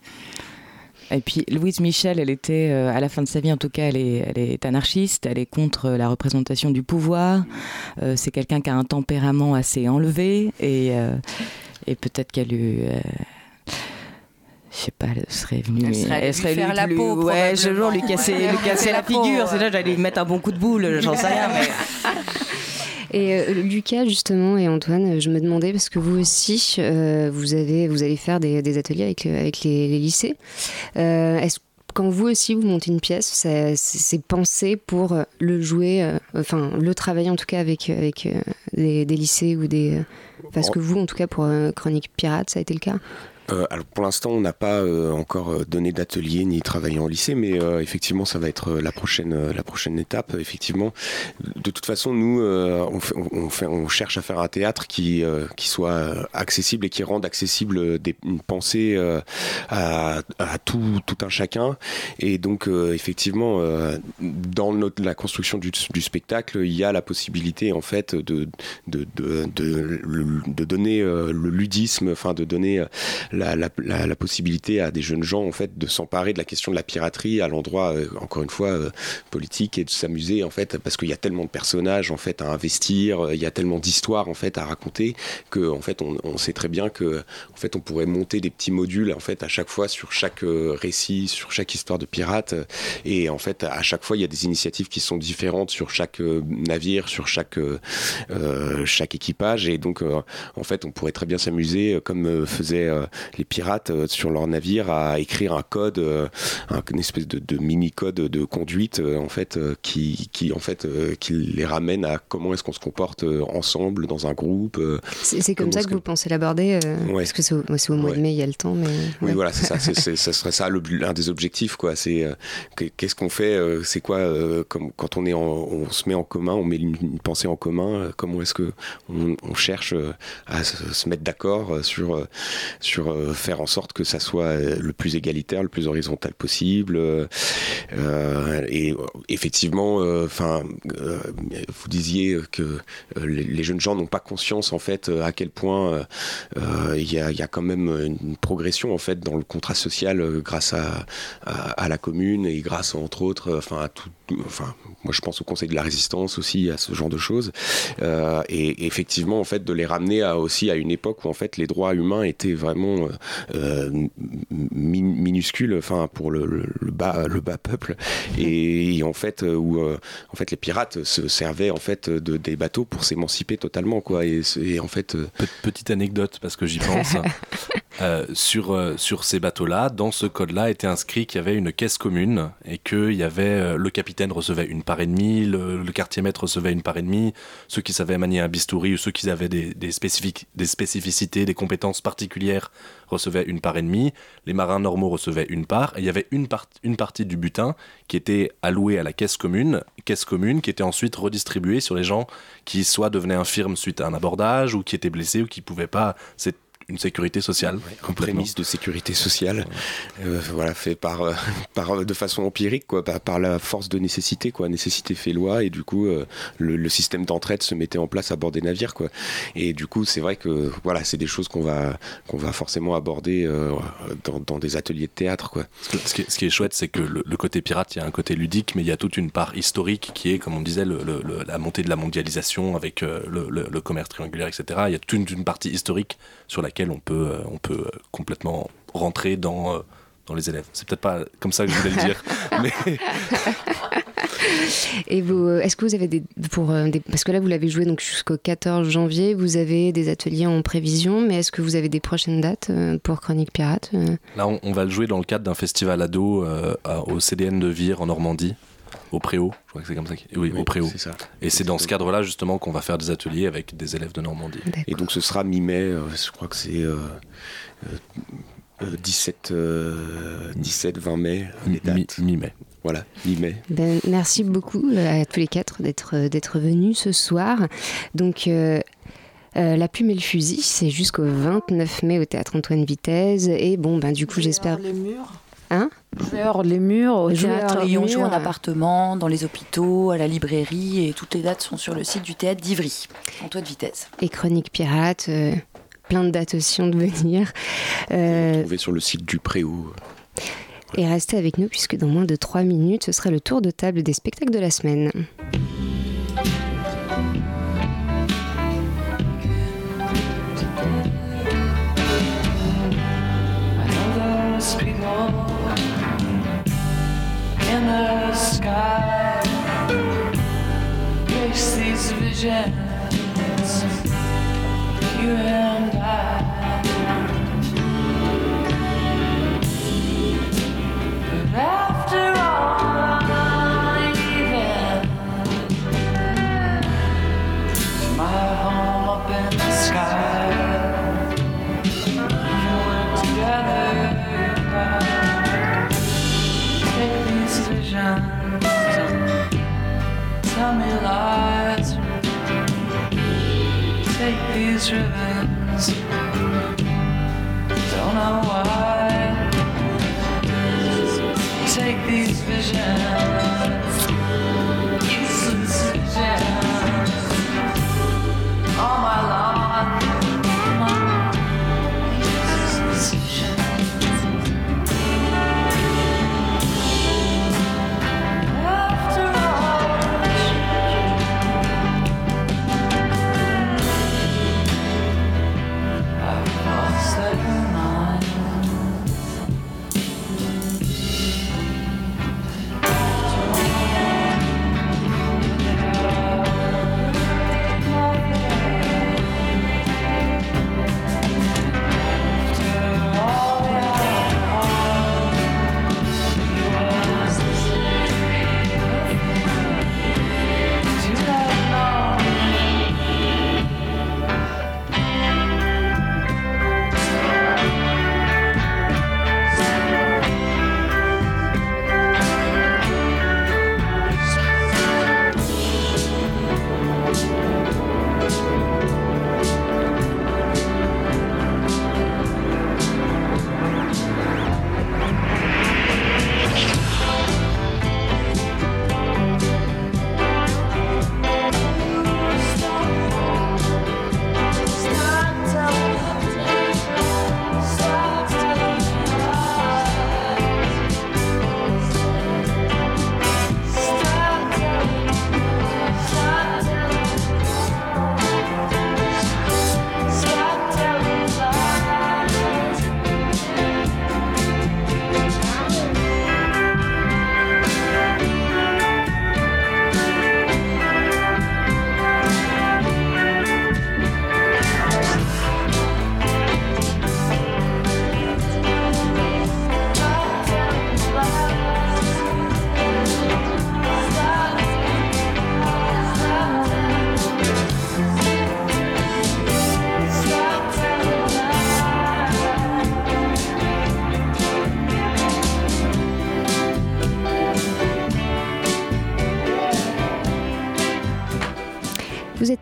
Et puis Louise Michel, elle était, euh, à la fin de sa vie en tout cas, elle est, elle est anarchiste, elle est contre la représentation du pouvoir. Euh, c'est quelqu'un qui a un tempérament assez enlevé et, euh, et peut-être qu'elle euh, je sais pas, elle serait venue. Elle serait allée lui faire lui- la lui- peau, Ouais, je lui casser, Ouais. lui casser la figure. C'est là, j'allais lui mettre un bon coup de boule, j'en sais rien. Mais... Et euh, Lucas, justement, et Antoine, je me demandais, parce que vous aussi, euh, vous, avez, vous allez faire des, des ateliers avec, euh, avec les, les lycées. Euh, Est-ce quand vous aussi vous montez une pièce, c'est pensé pour euh, le jouer, euh, enfin le travailler en tout cas avec, avec euh, des, des lycées ou des. euh, Parce que vous, en tout cas pour euh, Chronique Pirate, ça a été le cas? Euh, alors pour l'instant, on n'a pas euh, encore euh, donné d'atelier ni travaillé en lycée, mais effectivement, ça va être la prochaine la prochaine étape. Effectivement, de toute façon, nous, on, cherche à faire un théâtre qui qui soit accessible et qui rende accessible des, une pensée à, tout un chacun. Et donc, effectivement, dans la construction du, spectacle, il y a la possibilité en fait de de de, de, de donner le ludisme, enfin de donner euh, la, possibilité à des jeunes gens en fait de s'emparer de la question de la piraterie à l'endroit euh, encore une fois euh, politique et de s'amuser en fait parce qu'il y a tellement de personnages en fait à investir, euh, il y a tellement d'histoires en fait à raconter que en fait on, on sait très bien que en fait on pourrait monter des petits modules en fait à chaque fois sur chaque récit, sur chaque histoire de pirate. Et en fait à chaque fois il y a des initiatives qui sont différentes sur chaque navire, sur chaque chaque équipage. Et donc en fait on pourrait très bien s'amuser comme euh, les pirates euh, sur leur navire à écrire un code, euh, un- une espèce de, de mini code de conduite euh, en fait qui, qui en fait qui les ramène à comment est-ce qu'on se comporte ensemble dans un groupe. C'est comme ça que vous pensez l'aborder Ouais. Parce que c'est au, mois de mai, il y a le temps, mais. Oui, ouais. voilà, c'est ça. ça serait ça l'un des objectifs, quoi. C'est que- qu'est-ce qu'on fait C'est quoi comme, quand on est, en- on se met en commun, on met une, une pensée en commun. comment est-ce que on, on cherche à se, se mettre d'accord sur sur faire en sorte que ça soit euh, le plus égalitaire, le plus horizontal possible. euh, euh, et euh, effectivement, enfin, vous disiez que euh, les, jeunes gens n'ont pas conscience en fait euh, à quel point euh, euh, il y, a, quand même une progression en fait dans le contrat social euh, grâce à, la commune et grâce entre autres, euh, enfin moi je pense au Conseil de la Résistance aussi à ce genre de choses Euh, et effectivement en fait de les ramener à, aussi à une époque où en fait les droits humains étaient vraiment euh, mi- minuscules, enfin pour le, le- le bas le bas peuple. Et, et en fait euh, où euh, en fait les pirates se servaient en fait de des bateaux pour s'émanciper totalement quoi. Et, en fait euh, Pe- Petite anecdote, parce que j'y pense. Euh, sur, euh, sur ces bateaux-là, dans ce code-là, était inscrit qu'il y avait une caisse commune et que il y avait, euh, le capitaine recevait une part et demie, le, le quartier maître recevait une part et demie, ceux qui savaient manier un bistouri ou ceux qui avaient des, des, spécifiques, des spécificités, des compétences particulières recevaient une part et demie, les marins normaux recevaient une part, et il y avait une, part, une partie du butin qui était allouée à la caisse commune, caisse commune qui était ensuite redistribuée sur les gens qui soit devenaient infirmes suite à un abordage ou qui étaient blessés ou qui pouvaient pas. Une sécurité sociale. en prémisse de sécurité sociale, euh, voilà, fait par, euh, par, de façon empirique, quoi, par, par, la force de nécessité, quoi. Nécessité fait loi, et du coup, euh, le, le, système d'entraide se mettait en place à bord des navires, quoi. Et du coup, c'est vrai que, voilà, c'est des choses qu'on va, qu'on va forcément aborder euh, dans, dans, des ateliers de théâtre, quoi. Ce qui, est, ce qui est chouette, c'est que le, le, côté pirate, il y a un côté ludique, mais il y a toute une part historique qui est, comme on disait, le, la montée de la mondialisation avec le, commerce triangulaire, etc. Il y a toute une partie historique sur laquelle on peut, on peut complètement rentrer dans, dans les élèves. C'est peut-être pas comme ça que je voulais le dire. mais... Et vous, est-ce que vous avez des, pour des, parce que là vous l'avez joué donc jusqu'au 14 janvier, vous avez des ateliers en prévision, mais est-ce que vous avez des prochaines dates pour Chronique Pirate Là, on, on, va le jouer dans le cadre d'un festival ado euh, au CDN de Vire en Normandie au Préau, je crois que c'est comme ça. Oui, oui, au Préau. Ça. Et c'est dans ce cadre-là justement qu'on va faire des ateliers avec des élèves de Normandie. Et donc ce sera mi-mai, euh, je crois que c'est euh, euh, 17, 17, 20 mai, les dates. Mi-mai. Voilà, mi-mai. Ben, merci beaucoup à tous les quatre d'être d'être venus ce soir. Donc euh, euh, la plume et le fusil, c'est jusqu'au 29 mai au théâtre Antoine Vitesse. Et bon, ben du coup, j'espère. Les murs? Hein Joueurs les murs au théâtre. Et on joue en appartement, dans les hôpitaux, à la librairie, et toutes les dates sont sur le site du théâtre d'Ivry, Antoine Vitesse. Et Chronique Pirate, euh, plein de dates aussi de venir. Euh... Trouver sur le site du Préau. Et restez avec nous puisque dans moins de 3 minutes, ce sera le tour de table des spectacles de la semaine. The sky Face these visions You and I. But after his ribbons.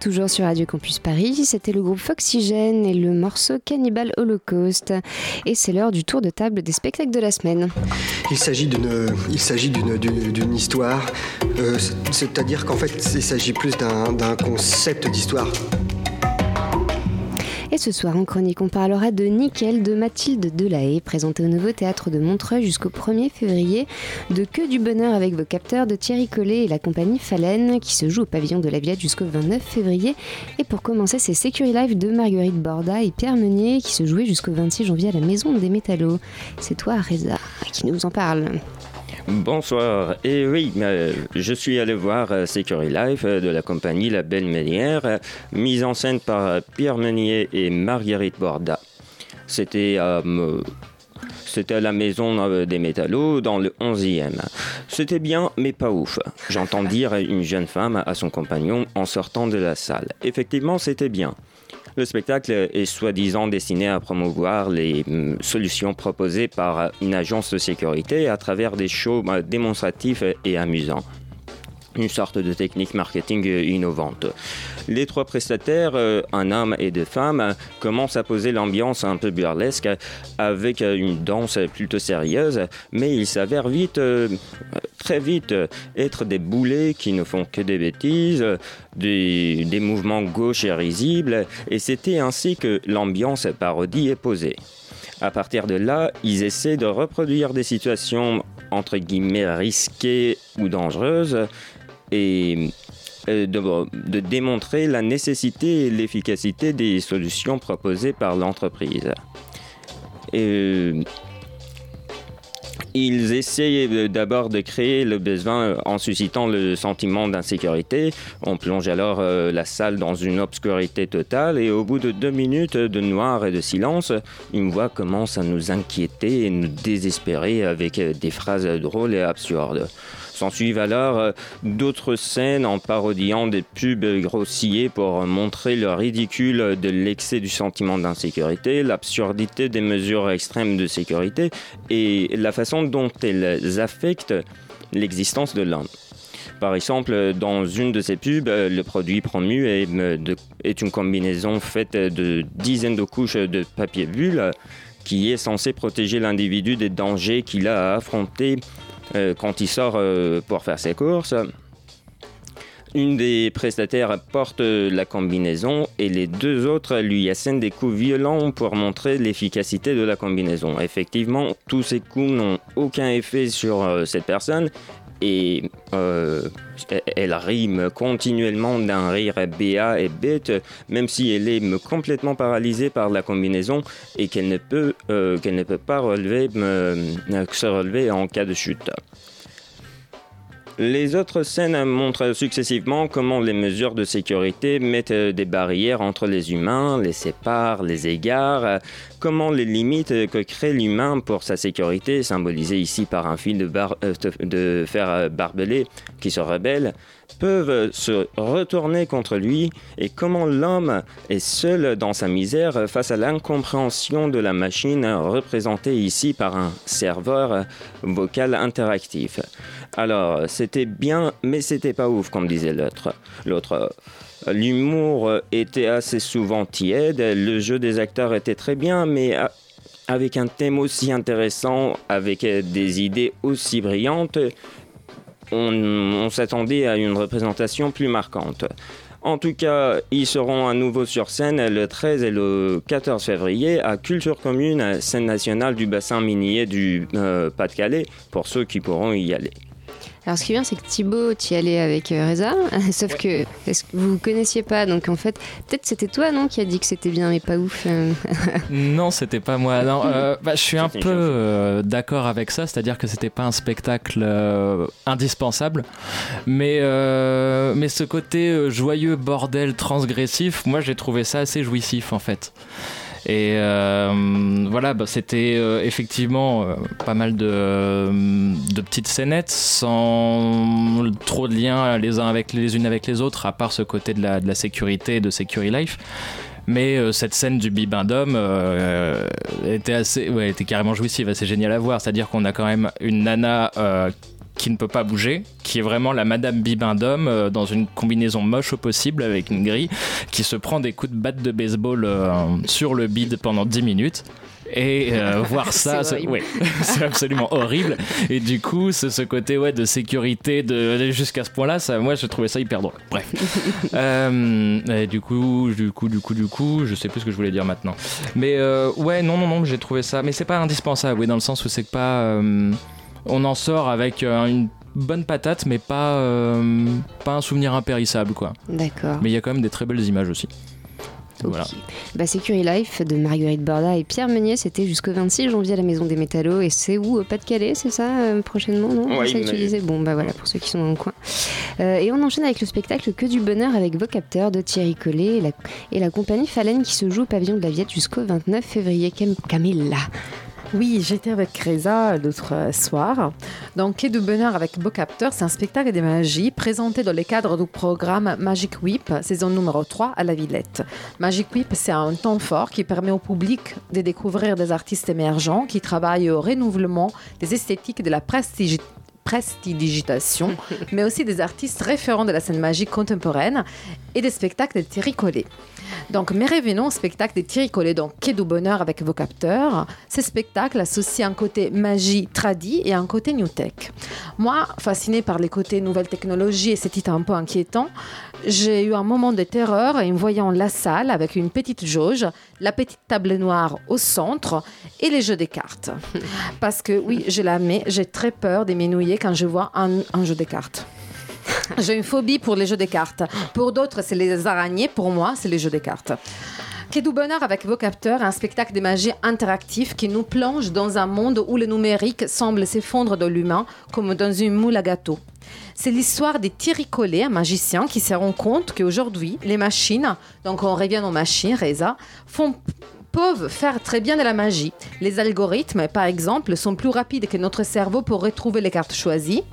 Toujours sur Radio Campus Paris, c'était le groupe Foxygène et le morceau Cannibal Holocaust. Et c'est l'heure du tour de table des spectacles de la semaine. Il s'agit d'une, histoire, euh, c'est-à-dire qu'en fait il s'agit plus d'un concept d'histoire. Ce soir en chronique, on parlera de Nickel de Mathilde Delahaye, présenté au Nouveau Théâtre de Montreuil jusqu'au 1er février, de Que du bonheur avec vos capteurs de Thierry Collet et la compagnie Falaine, qui se joue au pavillon de la Villette jusqu'au 29 février. Et pour commencer, c'est Security Life de Marguerite Borda et Pierre Meunier, qui se jouait jusqu'au 26 janvier à la Maison des Métallos. C'est toi, Reza, qui nous en parle. Bonsoir. Et oui, euh, je suis allé voir euh, Security Life euh, de la compagnie La Belle Ménière, euh, mise en scène par Pierre Meunier et Marguerite Borda. C'était euh, c'était à la maison des métallos dans le 11e. C'était bien, mais pas ouf. J'entends dire une jeune femme à son compagnon en sortant de la salle. Effectivement, c'était bien. Le spectacle est soi-disant destiné à promouvoir les hum, solutions proposées par une agence de sécurité à travers des shows euh, démonstratifs et amusants. Une sorte de technique marketing euh, innovante. Les trois prestataires, euh, un homme et deux femmes, commencent à poser l'ambiance un peu burlesque avec euh, une danse plutôt sérieuse, mais il s'avère vite, très vite, être des boulets qui ne font que des bêtises, des, des mouvements gauches et risibles, et c'était ainsi que l'ambiance parodie est posée. À partir de là, ils essaient de reproduire des situations entre guillemets risquées ou dangereuses et euh, de, démontrer la nécessité et l'efficacité des solutions proposées par l'entreprise. Euh, ils essayent d'abord de créer le besoin en suscitant le sentiment d'insécurité. On plonge alors euh, la salle dans une obscurité totale et au bout de deux minutes de noir et de silence, une voix commence à nous inquiéter et nous désespérer avec des phrases drôles et absurdes. S'en suivent alors euh, d'autres scènes en parodiant des pubs grossiers pour montrer le ridicule de l'excès du sentiment d'insécurité, l'absurdité des mesures extrêmes de sécurité et la façon dont elles affectent l'existence de l'homme. Par exemple, dans une de ces pubs, euh, le produit promu est, euh, est une combinaison faite de dizaines de couches de papier bulle qui est censé protéger l'individu des dangers qu'il a à affronter quand il sort euh, pour faire ses courses. Une des prestataires porte euh, la combinaison et les deux autres lui assènent des coups violents pour montrer l'efficacité de la combinaison. Effectivement, tous ces coups n'ont aucun effet sur euh, cette personne et euh, elle rime continuellement d'un rire béat et bête, même si elle est me- complètement paralysée par la combinaison et qu'elle ne peut, euh, pas me- se relever en cas de chute. Les autres scènes montrent successivement comment les mesures de sécurité mettent euh, des barrières entre les humains, les séparent, les égarent, euh, comment les limites que crée l'humain pour sa sécurité, symbolisée ici par un fil de, euh, fer euh, barbelé qui se rebelle, peuvent se retourner contre lui et comment l'homme est seul dans sa misère face à l'incompréhension de la machine représentée ici par un serveur vocal interactif. Alors, c'était bien, mais c'était pas ouf, comme disait l'autre. L'autre. L'humour était assez souvent tiède, le jeu des acteurs était très bien, mais avec un thème aussi intéressant, avec des idées aussi brillantes, on, s'attendait à une représentation plus marquante. En tout cas, ils seront à nouveau sur scène le 13 et le 14 février à Culture Commune, scène nationale du bassin minier du euh, Pas-de-Calais, pour ceux qui pourront y aller. Alors ce qui est bien, c'est que Thibaut, tu y allais avec euh, Reza, sauf que est-ce que vous vous connaissiez pas, donc en fait, peut-être c'était toi, non, qui a dit que c'était bien mais pas ouf. euh. Non, c'était pas moi. Non, euh, bah, je suis un peu euh, d'accord avec ça, c'est-à-dire que c'était pas un spectacle euh, indispensable, mais euh, mais ce côté euh, joyeux bordel transgressif, moi j'ai trouvé ça assez jouissif en fait. Et euh, voilà, bah, c'était euh, effectivement euh, pas mal de, de petites scénettes sans trop de liens les uns avec les unes avec les autres, à part ce côté de la, de la sécurité de Security Life. Mais cette scène du bibendum euh, était assez, ouais, était carrément jouissive, assez géniale à voir. C'est-à-dire qu'on a quand même une nana qui ne peut pas bouger, qui est vraiment la Madame Bibendum euh, dans une combinaison moche au possible avec une grille, qui se prend des coups de batte de baseball euh, sur le bide pendant 10 minutes. Et euh, voir ça, C'est ouais, absolument horrible. Et du coup, ce côté ouais, de sécurité de, jusqu'à ce point-là, ça, moi je trouvais ça hyper drôle. Bref. Euh, et du coup, du coup, du coup, du coup, je sais plus ce que je voulais dire maintenant. Mais ouais, non, non, non, j'ai trouvé ça. Mais c'est pas indispensable, oui, dans le sens où c'est pas. On en sort avec euh, une bonne patate, mais pas, euh, pas un souvenir impérissable, quoi. D'accord. Mais il y a quand même des très belles images aussi. Voilà. Bah, Security Life de Marguerite Borda et Pierre Meunier, c'était jusqu'au 26 janvier à la Maison des Métallos. Et c'est où Au Pas-de-Calais, c'est ça euh, Prochainement, non? Ouais, C'est ça que tu mais- disais? Bon, bah voilà, pour ceux qui sont dans le coin. Euh, et on enchaîne avec le spectacle Que du bonheur avec Vocapteur de Thierry Collet et la, et la compagnie Falaine qui se joue au pavillon de la Viette jusqu'au 29 février. Cam- Camilla. Oui, j'étais avec Reza l'autre euh, soir. Donc, Quai du Bonheur avec Bocapteur, c'est un spectacle de magie présenté dans le cadre du programme Magic Whip, saison numéro 3 à la Villette. Magic Whip, c'est un temps fort qui permet au public de découvrir des artistes émergents qui travaillent au renouvellement des esthétiques de la prestige prestidigitation, mais aussi des artistes référents de la scène magique contemporaine et des spectacles de Thierry. Donc, mais revenons au spectacle de Thierry Collet, donc Quai du Bonheur avec vos capteurs. Ces spectacles associent un côté magie tradie et un côté new tech. Moi, fascinée par les côtés nouvelles technologies et ces titres un peu inquiétants, j'ai eu un moment de terreur en voyant la salle avec une petite jauge, la petite table noire au centre et les jeux des cartes. Parce que oui, je la mets, j'ai très peur de m'ennuyer quand je vois un, un jeu de cartes. J'ai une phobie pour les jeux de cartes. Pour d'autres, c'est les araignées. Pour moi, c'est les jeux de cartes. Quai du bonheur avec vos capteurs, un spectacle de magie interactif qui nous plonge dans un monde où le numérique semble s'effondrer de l'humain comme dans une moule à gâteau. C'est l'histoire de Thierry Collet, un magicien qui se rend compte qu'aujourd'hui, les machines, donc on revient aux machines, Reza, peuvent faire très bien de la magie. Les algorithmes, par exemple, sont plus rapides que notre cerveau pour retrouver les cartes choisies.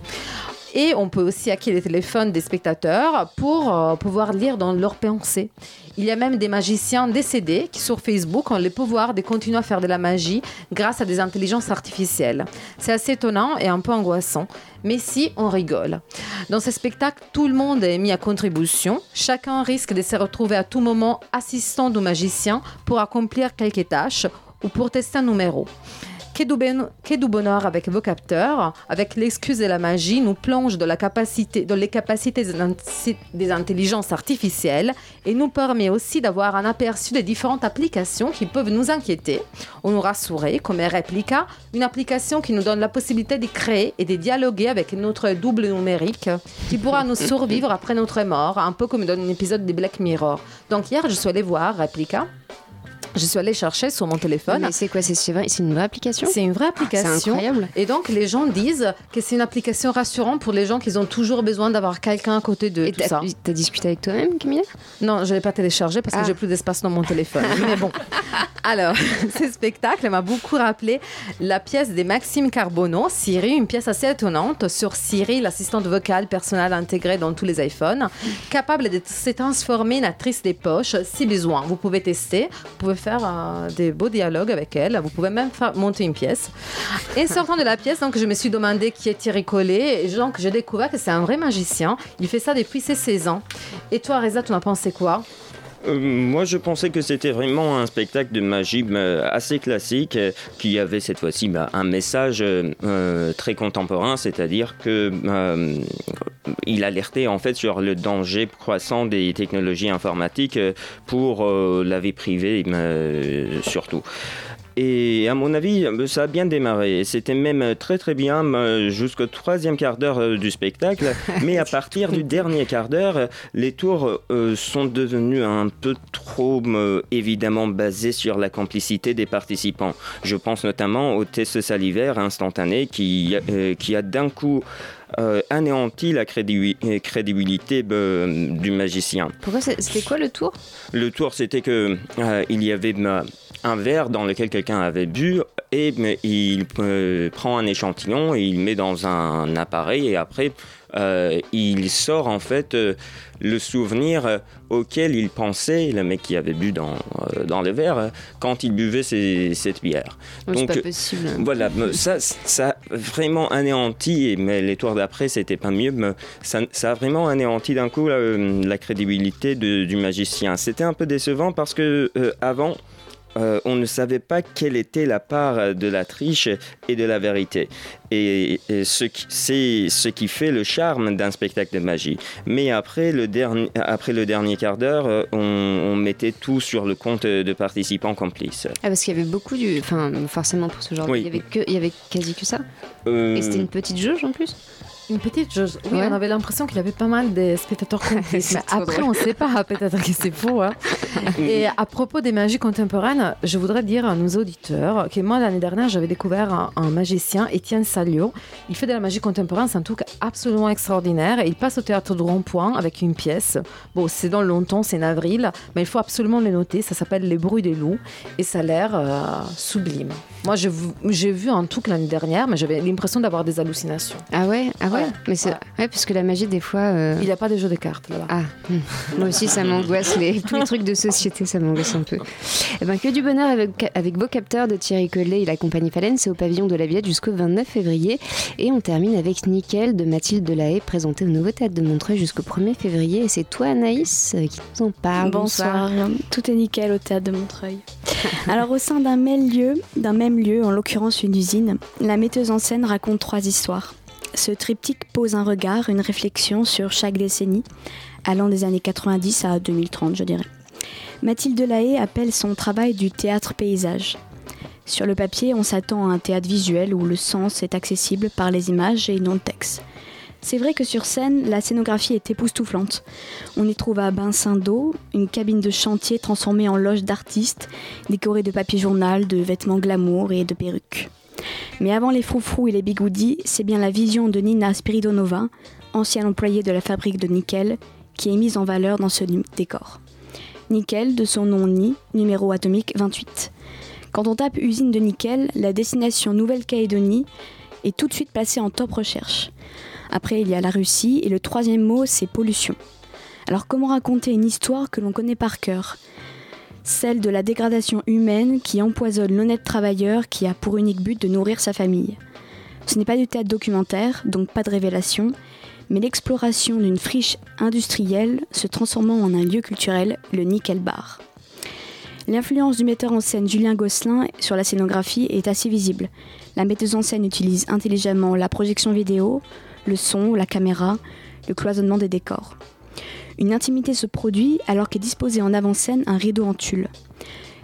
Et on peut aussi hacker les téléphones des spectateurs pour euh, pouvoir lire dans leurs pensées. Il y a même des magiciens décédés qui sur Facebook ont le pouvoir de continuer à faire de la magie grâce à des intelligences artificielles. C'est assez étonnant et un peu angoissant, mais si on rigole. Dans ce spectacle, tout le monde est mis à contribution. Chacun risque de se retrouver à tout moment assistant du magicien pour accomplir quelques tâches ou pour tester un numéro. Quai du, ben- quai du bonheur avec vos capteurs, avec l'excuse de la magie, nous plonge dans, les capacités des int- des intelligences artificielles et nous permet aussi d'avoir un aperçu des différentes applications qui peuvent nous inquiéter ou nous rassurer, comme Replica, une application qui nous donne la possibilité de créer et de dialoguer avec notre double numérique qui pourra nous survivre après notre mort, un peu comme dans un épisode de Black Mirror. Donc hier, je suis allée voir Replica. Je suis allée chercher sur mon téléphone. Mais c'est quoi C'est vrai- c'est une vraie application C'est une vraie Ah, c'est application. incroyable. Et donc, les gens disent que c'est une application rassurante pour les gens qui ont toujours besoin d'avoir quelqu'un à côté d'eux. tout t'as- ça. t'as discuté avec toi-même, Camilla? Non, je ne l'ai pas téléchargé parce Ah. que j'ai plus d'espace dans mon téléphone. Mais bon. Alors, ce spectacle m'a beaucoup rappelé la pièce de Maxime Carbonneau, Siri, une pièce assez étonnante sur Siri, l'assistante vocale personnelle intégrée dans tous les iPhones, capable de se transformer en actrice des poches si besoin. Vous pouvez tester, vous pouvez faire des beaux dialogues avec elle, vous pouvez même faire monter une pièce. Et sortant de la pièce, donc, je me suis demandé qui est Thierry Collet, et donc j'ai découvert que c'est un vrai magicien. Il fait ça depuis ses 16 ans. Et toi, Reza, tu en as pensé quoi? Euh, moi, je pensais que c'était vraiment un spectacle de magie euh, assez classique, euh, qui avait cette fois-ci bah, un message euh, très contemporain, c'est-à-dire que il alertait en fait sur le danger croissant des technologies informatiques pour la vie privée, euh, surtout. Et à mon avis, ça a bien démarré. C'était même très très bien euh, jusqu'au troisième quart d'heure euh, du spectacle. Mais à partir du dernier quart d'heure, les tours euh, sont devenus un peu trop euh, évidemment basés sur la complicité des participants. Je pense notamment au test salivaire instantané qui, euh, qui a d'un coup euh, anéanti la crédibi- crédibilité euh, du magicien. Pourquoi C'était quoi le tour? Le tour, c'était que euh, il y avait un verre dans lequel quelqu'un avait bu et mais, il euh, prend un échantillon et il met dans un appareil et après euh, il sort en fait euh, le souvenir auquel il pensait, le mec qui avait bu dans, dans le verre, quand il buvait cette bière. Oh, c'est pas possible. Voilà, ça, ça a vraiment anéanti, mais les tours d'après, c'était pas mieux, mais ça, ça a vraiment anéanti d'un coup la, la crédibilité de- du magicien. C'était un peu décevant parce que avant, euh, on ne savait pas quelle était la part de la triche et de la vérité. Et, c'est ce qui fait le charme d'un spectacle de magie. Mais après le dernier, après le dernier quart d'heure, euh, on, on mettait tout sur le compte de participants complices. Ah, parce qu'il y avait beaucoup du. Enfin, forcément pour ce genre. Oui. Il, y avait que... il y avait quasi que ça. Euh, Et c'était une petite jauge en plus? Une petite jauge. Oui, Ouais. on avait l'impression qu'il y avait pas mal de spectateurs complices. Mais après, drôle. on ne sait pas, peut-être que c'est faux. hein. Et à propos des magies contemporaines, je voudrais dire à nos auditeurs que moi, l'année dernière, j'avais découvert un, un magicien, Étienne Salio. Il fait de la magie contemporaine, c'est un truc absolument extraordinaire. Et il passe au théâtre de Rond-Point avec une pièce. Bon, c'est dans longtemps, c'est en avril, mais il faut absolument le noter. Ça s'appelle Les bruits des loups et ça a l'air euh, sublime. Moi, j'ai vu- un truc l'année dernière, mais j'avais l'impression d'avoir des hallucinations. Ah ouais? Ah ouais, Ouais. Mais c'est. Ouais, parce que la magie, des fois. euh, Il n'y a pas de jeu de cartes là-bas. Ah, hmm. moi aussi ça m'angoisse, les, tous les trucs de société ça m'angoisse un peu. Eh ben, que du bonheur avec, avec vos capteurs de Thierry Collet et la compagnie Falaine, c'est au pavillon de la Villette jusqu'au 29 février. Et on termine avec Nickel de Mathilde Delahaye, présenté au Nouveau Théâtre de Montreuil jusqu'au 1er février. Et c'est toi Anaïs euh, qui nous en parle. Bonsoir. Tout est nickel au théâtre de Montreuil. Alors au sein d'un même lieu, d'un même lieu, en l'occurrence une usine, la metteuse en scène raconte trois histoires. Ce triptyque pose un regard, une réflexion sur chaque décennie, allant des années 90 à 2030, je dirais. Mathilde Delahaye appelle son travail du théâtre paysage. Sur le papier, on s'attend à un théâtre visuel où le sens est accessible par les images et non le texte. C'est vrai que sur scène, la scénographie est époustouflante. On y trouve à Bain d'eau une cabine de chantier transformée en loge d'artistes, décorée de papier journal, de vêtements glamour et de perruques. Mais avant les froufrous et les bigoudis, c'est bien la vision de Nina Spiridonova, ancienne employée de la fabrique de nickel, qui est mise en valeur dans ce décor. Nickel, de son nom Ni, numéro atomique 28. Quand on tape usine de nickel, la destination Nouvelle-Calédonie est tout de suite placée en top recherche. Après, il y a la Russie et le troisième mot, c'est pollution. Alors comment raconter une histoire que l'on connaît par cœur? Celle de la dégradation humaine qui empoisonne l'honnête travailleur qui a pour unique but de nourrir sa famille. Ce n'est pas du théâtre documentaire, donc pas de révélation, mais l'exploration d'une friche industrielle se transformant en un lieu culturel, le Nickel Bar. L'influence du metteur en scène Julien Gosselin sur la scénographie est assez visible. La metteuse en scène utilise intelligemment la projection vidéo, le son, la caméra, le cloisonnement des décors. Une intimité se produit alors qu'est disposé en avant-scène un rideau en tulle.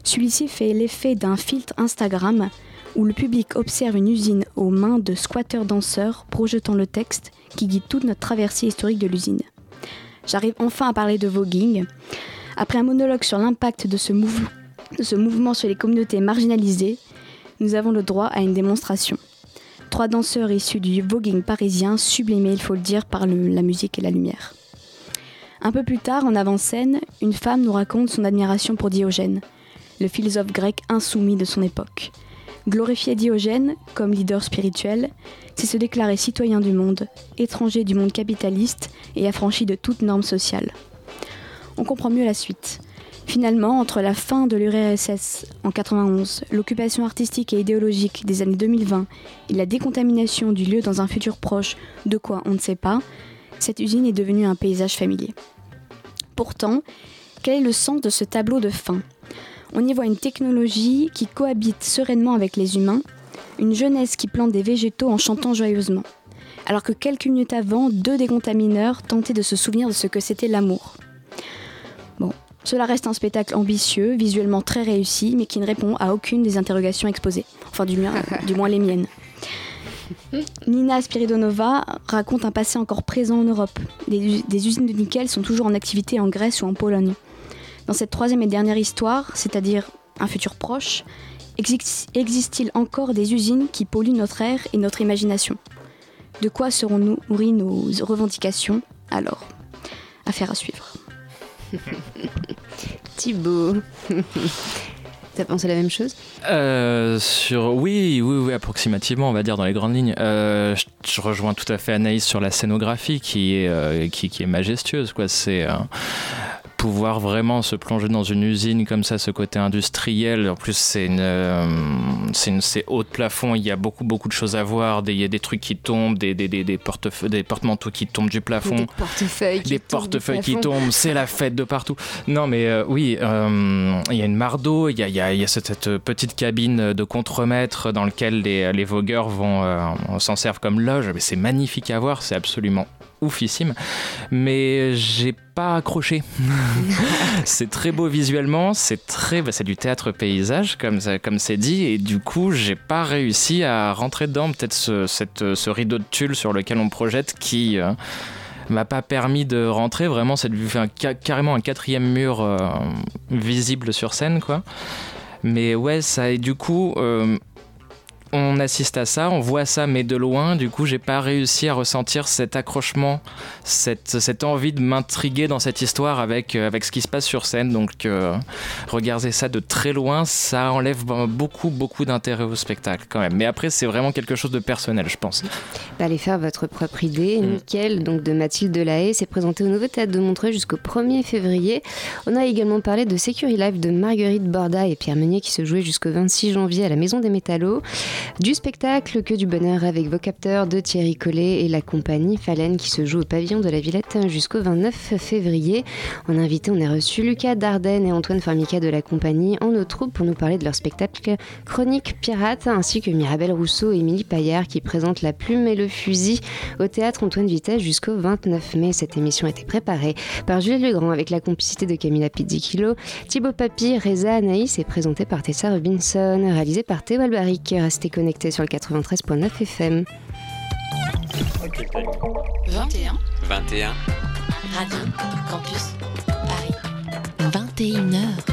Celui-ci fait l'effet d'un filtre Instagram où le public observe une usine aux mains de squatteurs danseurs projetant le texte qui guide toute notre traversée historique de l'usine. J'arrive enfin à parler de voguing. Après un monologue sur l'impact de ce, mouve- de ce mouvement sur les communautés marginalisées, nous avons le droit à une démonstration. Trois danseurs issus du voguing parisien, sublimés, il faut le dire, par la musique et la lumière. Un peu plus tard, en avant-scène, une femme nous raconte son admiration pour Diogène, le philosophe grec insoumis de son époque. Glorifier Diogène comme leader spirituel, c'est se déclarer citoyen du monde, étranger du monde capitaliste et affranchi de toute norme sociale. On comprend mieux la suite. Finalement, entre la fin de l'URSS en 91, l'occupation artistique et idéologique des années 2020 et la décontamination du lieu dans un futur proche, de quoi on ne sait pas, cette usine est devenue un paysage familier. Pourtant, quel est le sens de ce tableau de fin? On y voit une technologie qui cohabite sereinement avec les humains, une jeunesse qui plante des végétaux en chantant joyeusement, alors que quelques minutes avant, deux décontamineurs tentaient de se souvenir de ce que c'était l'amour. Cela reste un spectacle ambitieux, visuellement très réussi, mais qui ne répond à aucune des interrogations exposées, enfin du, mien- du moins les miennes. Nina Spiridonova raconte un passé encore présent en Europe. Des, des usines de nickel sont toujours en activité en Grèce ou en Pologne. Dans cette troisième et dernière histoire, c'est-à-dire un futur proche, exis- existe-t-il encore des usines qui polluent notre air et notre imagination? De quoi seront nourries nos revendications? Alors Affaire à suivre. Thibaut. T'as pensé la même chose? Euh, sur oui, oui, oui, approximativement, on va dire dans les grandes lignes. Euh, je, rejoins tout à fait Anaïs sur la scénographie qui est euh, qui, est majestueuse, quoi. C'est pouvoir vraiment se plonger dans une usine comme ça, ce côté industriel. En plus, c'est une, euh, c'est une, c'est haut de plafond. Il y a beaucoup, beaucoup de choses à voir. Des, il y a des trucs qui tombent, des, des, des, des, portefeuilles- des porte-manteaux qui tombent du plafond. Des portefeuilles qui Des tombent portefeuilles qui tombent, c'est la fête de partout. Non, mais euh, oui, euh, il y a une mare d'eau, il y a, il y a- il y a cette, cette petite cabine de contremaître dans laquelle les, les vogueurs vont euh, s'en servent comme loge. Mais c'est magnifique à voir, c'est absolument oufissime. Mais j'ai pas accroché. c'est très beau visuellement, c'est très, bah, c'est du théâtre paysage comme comme c'est dit, et du coup j'ai pas réussi à rentrer dedans. Peut-être ce, cette- ce rideau de tulle sur lequel on projette qui euh, m'a pas permis de rentrer vraiment enfin, ca- carrément un quatrième mur euh, visible sur scène quoi. Mais ouais ça et du coup euh, on assiste à ça, on voit ça, mais de loin. Du coup, j'ai pas réussi à ressentir cet accrochement, cette, cette envie de m'intriguer dans cette histoire avec, euh, avec ce qui se passe sur scène. Donc, euh, regarder ça de très loin, ça enlève ben, beaucoup, beaucoup d'intérêt au spectacle quand même. Mais après, c'est vraiment quelque chose de personnel, je pense. Bah, allez faire votre propre idée. Mm. Nickel, donc de Mathilde Delahaye, s'est présenté au Nouveau Théâtre de Montreuil jusqu'au 1er février. On a également parlé de Security Life de Marguerite Borda et Pierre Meunier qui se jouait jusqu'au 26 janvier à la Maison des Métallos. Du spectacle Que du bonheur avec vos capteurs de Thierry Collet et la compagnie Falen qui se joue au pavillon de la Villette jusqu'au 29 février. En invité, on a reçu Lucas Dardenne et Antoine Formica de la compagnie en nos troupes pour nous parler de leur spectacle Chronique Pirate ainsi que Mirabelle Rousseau et Émilie Paillard qui présentent La Plume et le Fusil au théâtre Antoine Vitesse jusqu'au 29 mai. Cette émission a été préparée par Julie Legrand avec la complicité de Camilla Pizzicillo, Thibaut Papy, Reza Anaïs et présentée par Tessa Robinson, réalisée par Théo Albaric. Restez connectés sur le 93.9 FM. 21 21 Radio Campus Paris. 21h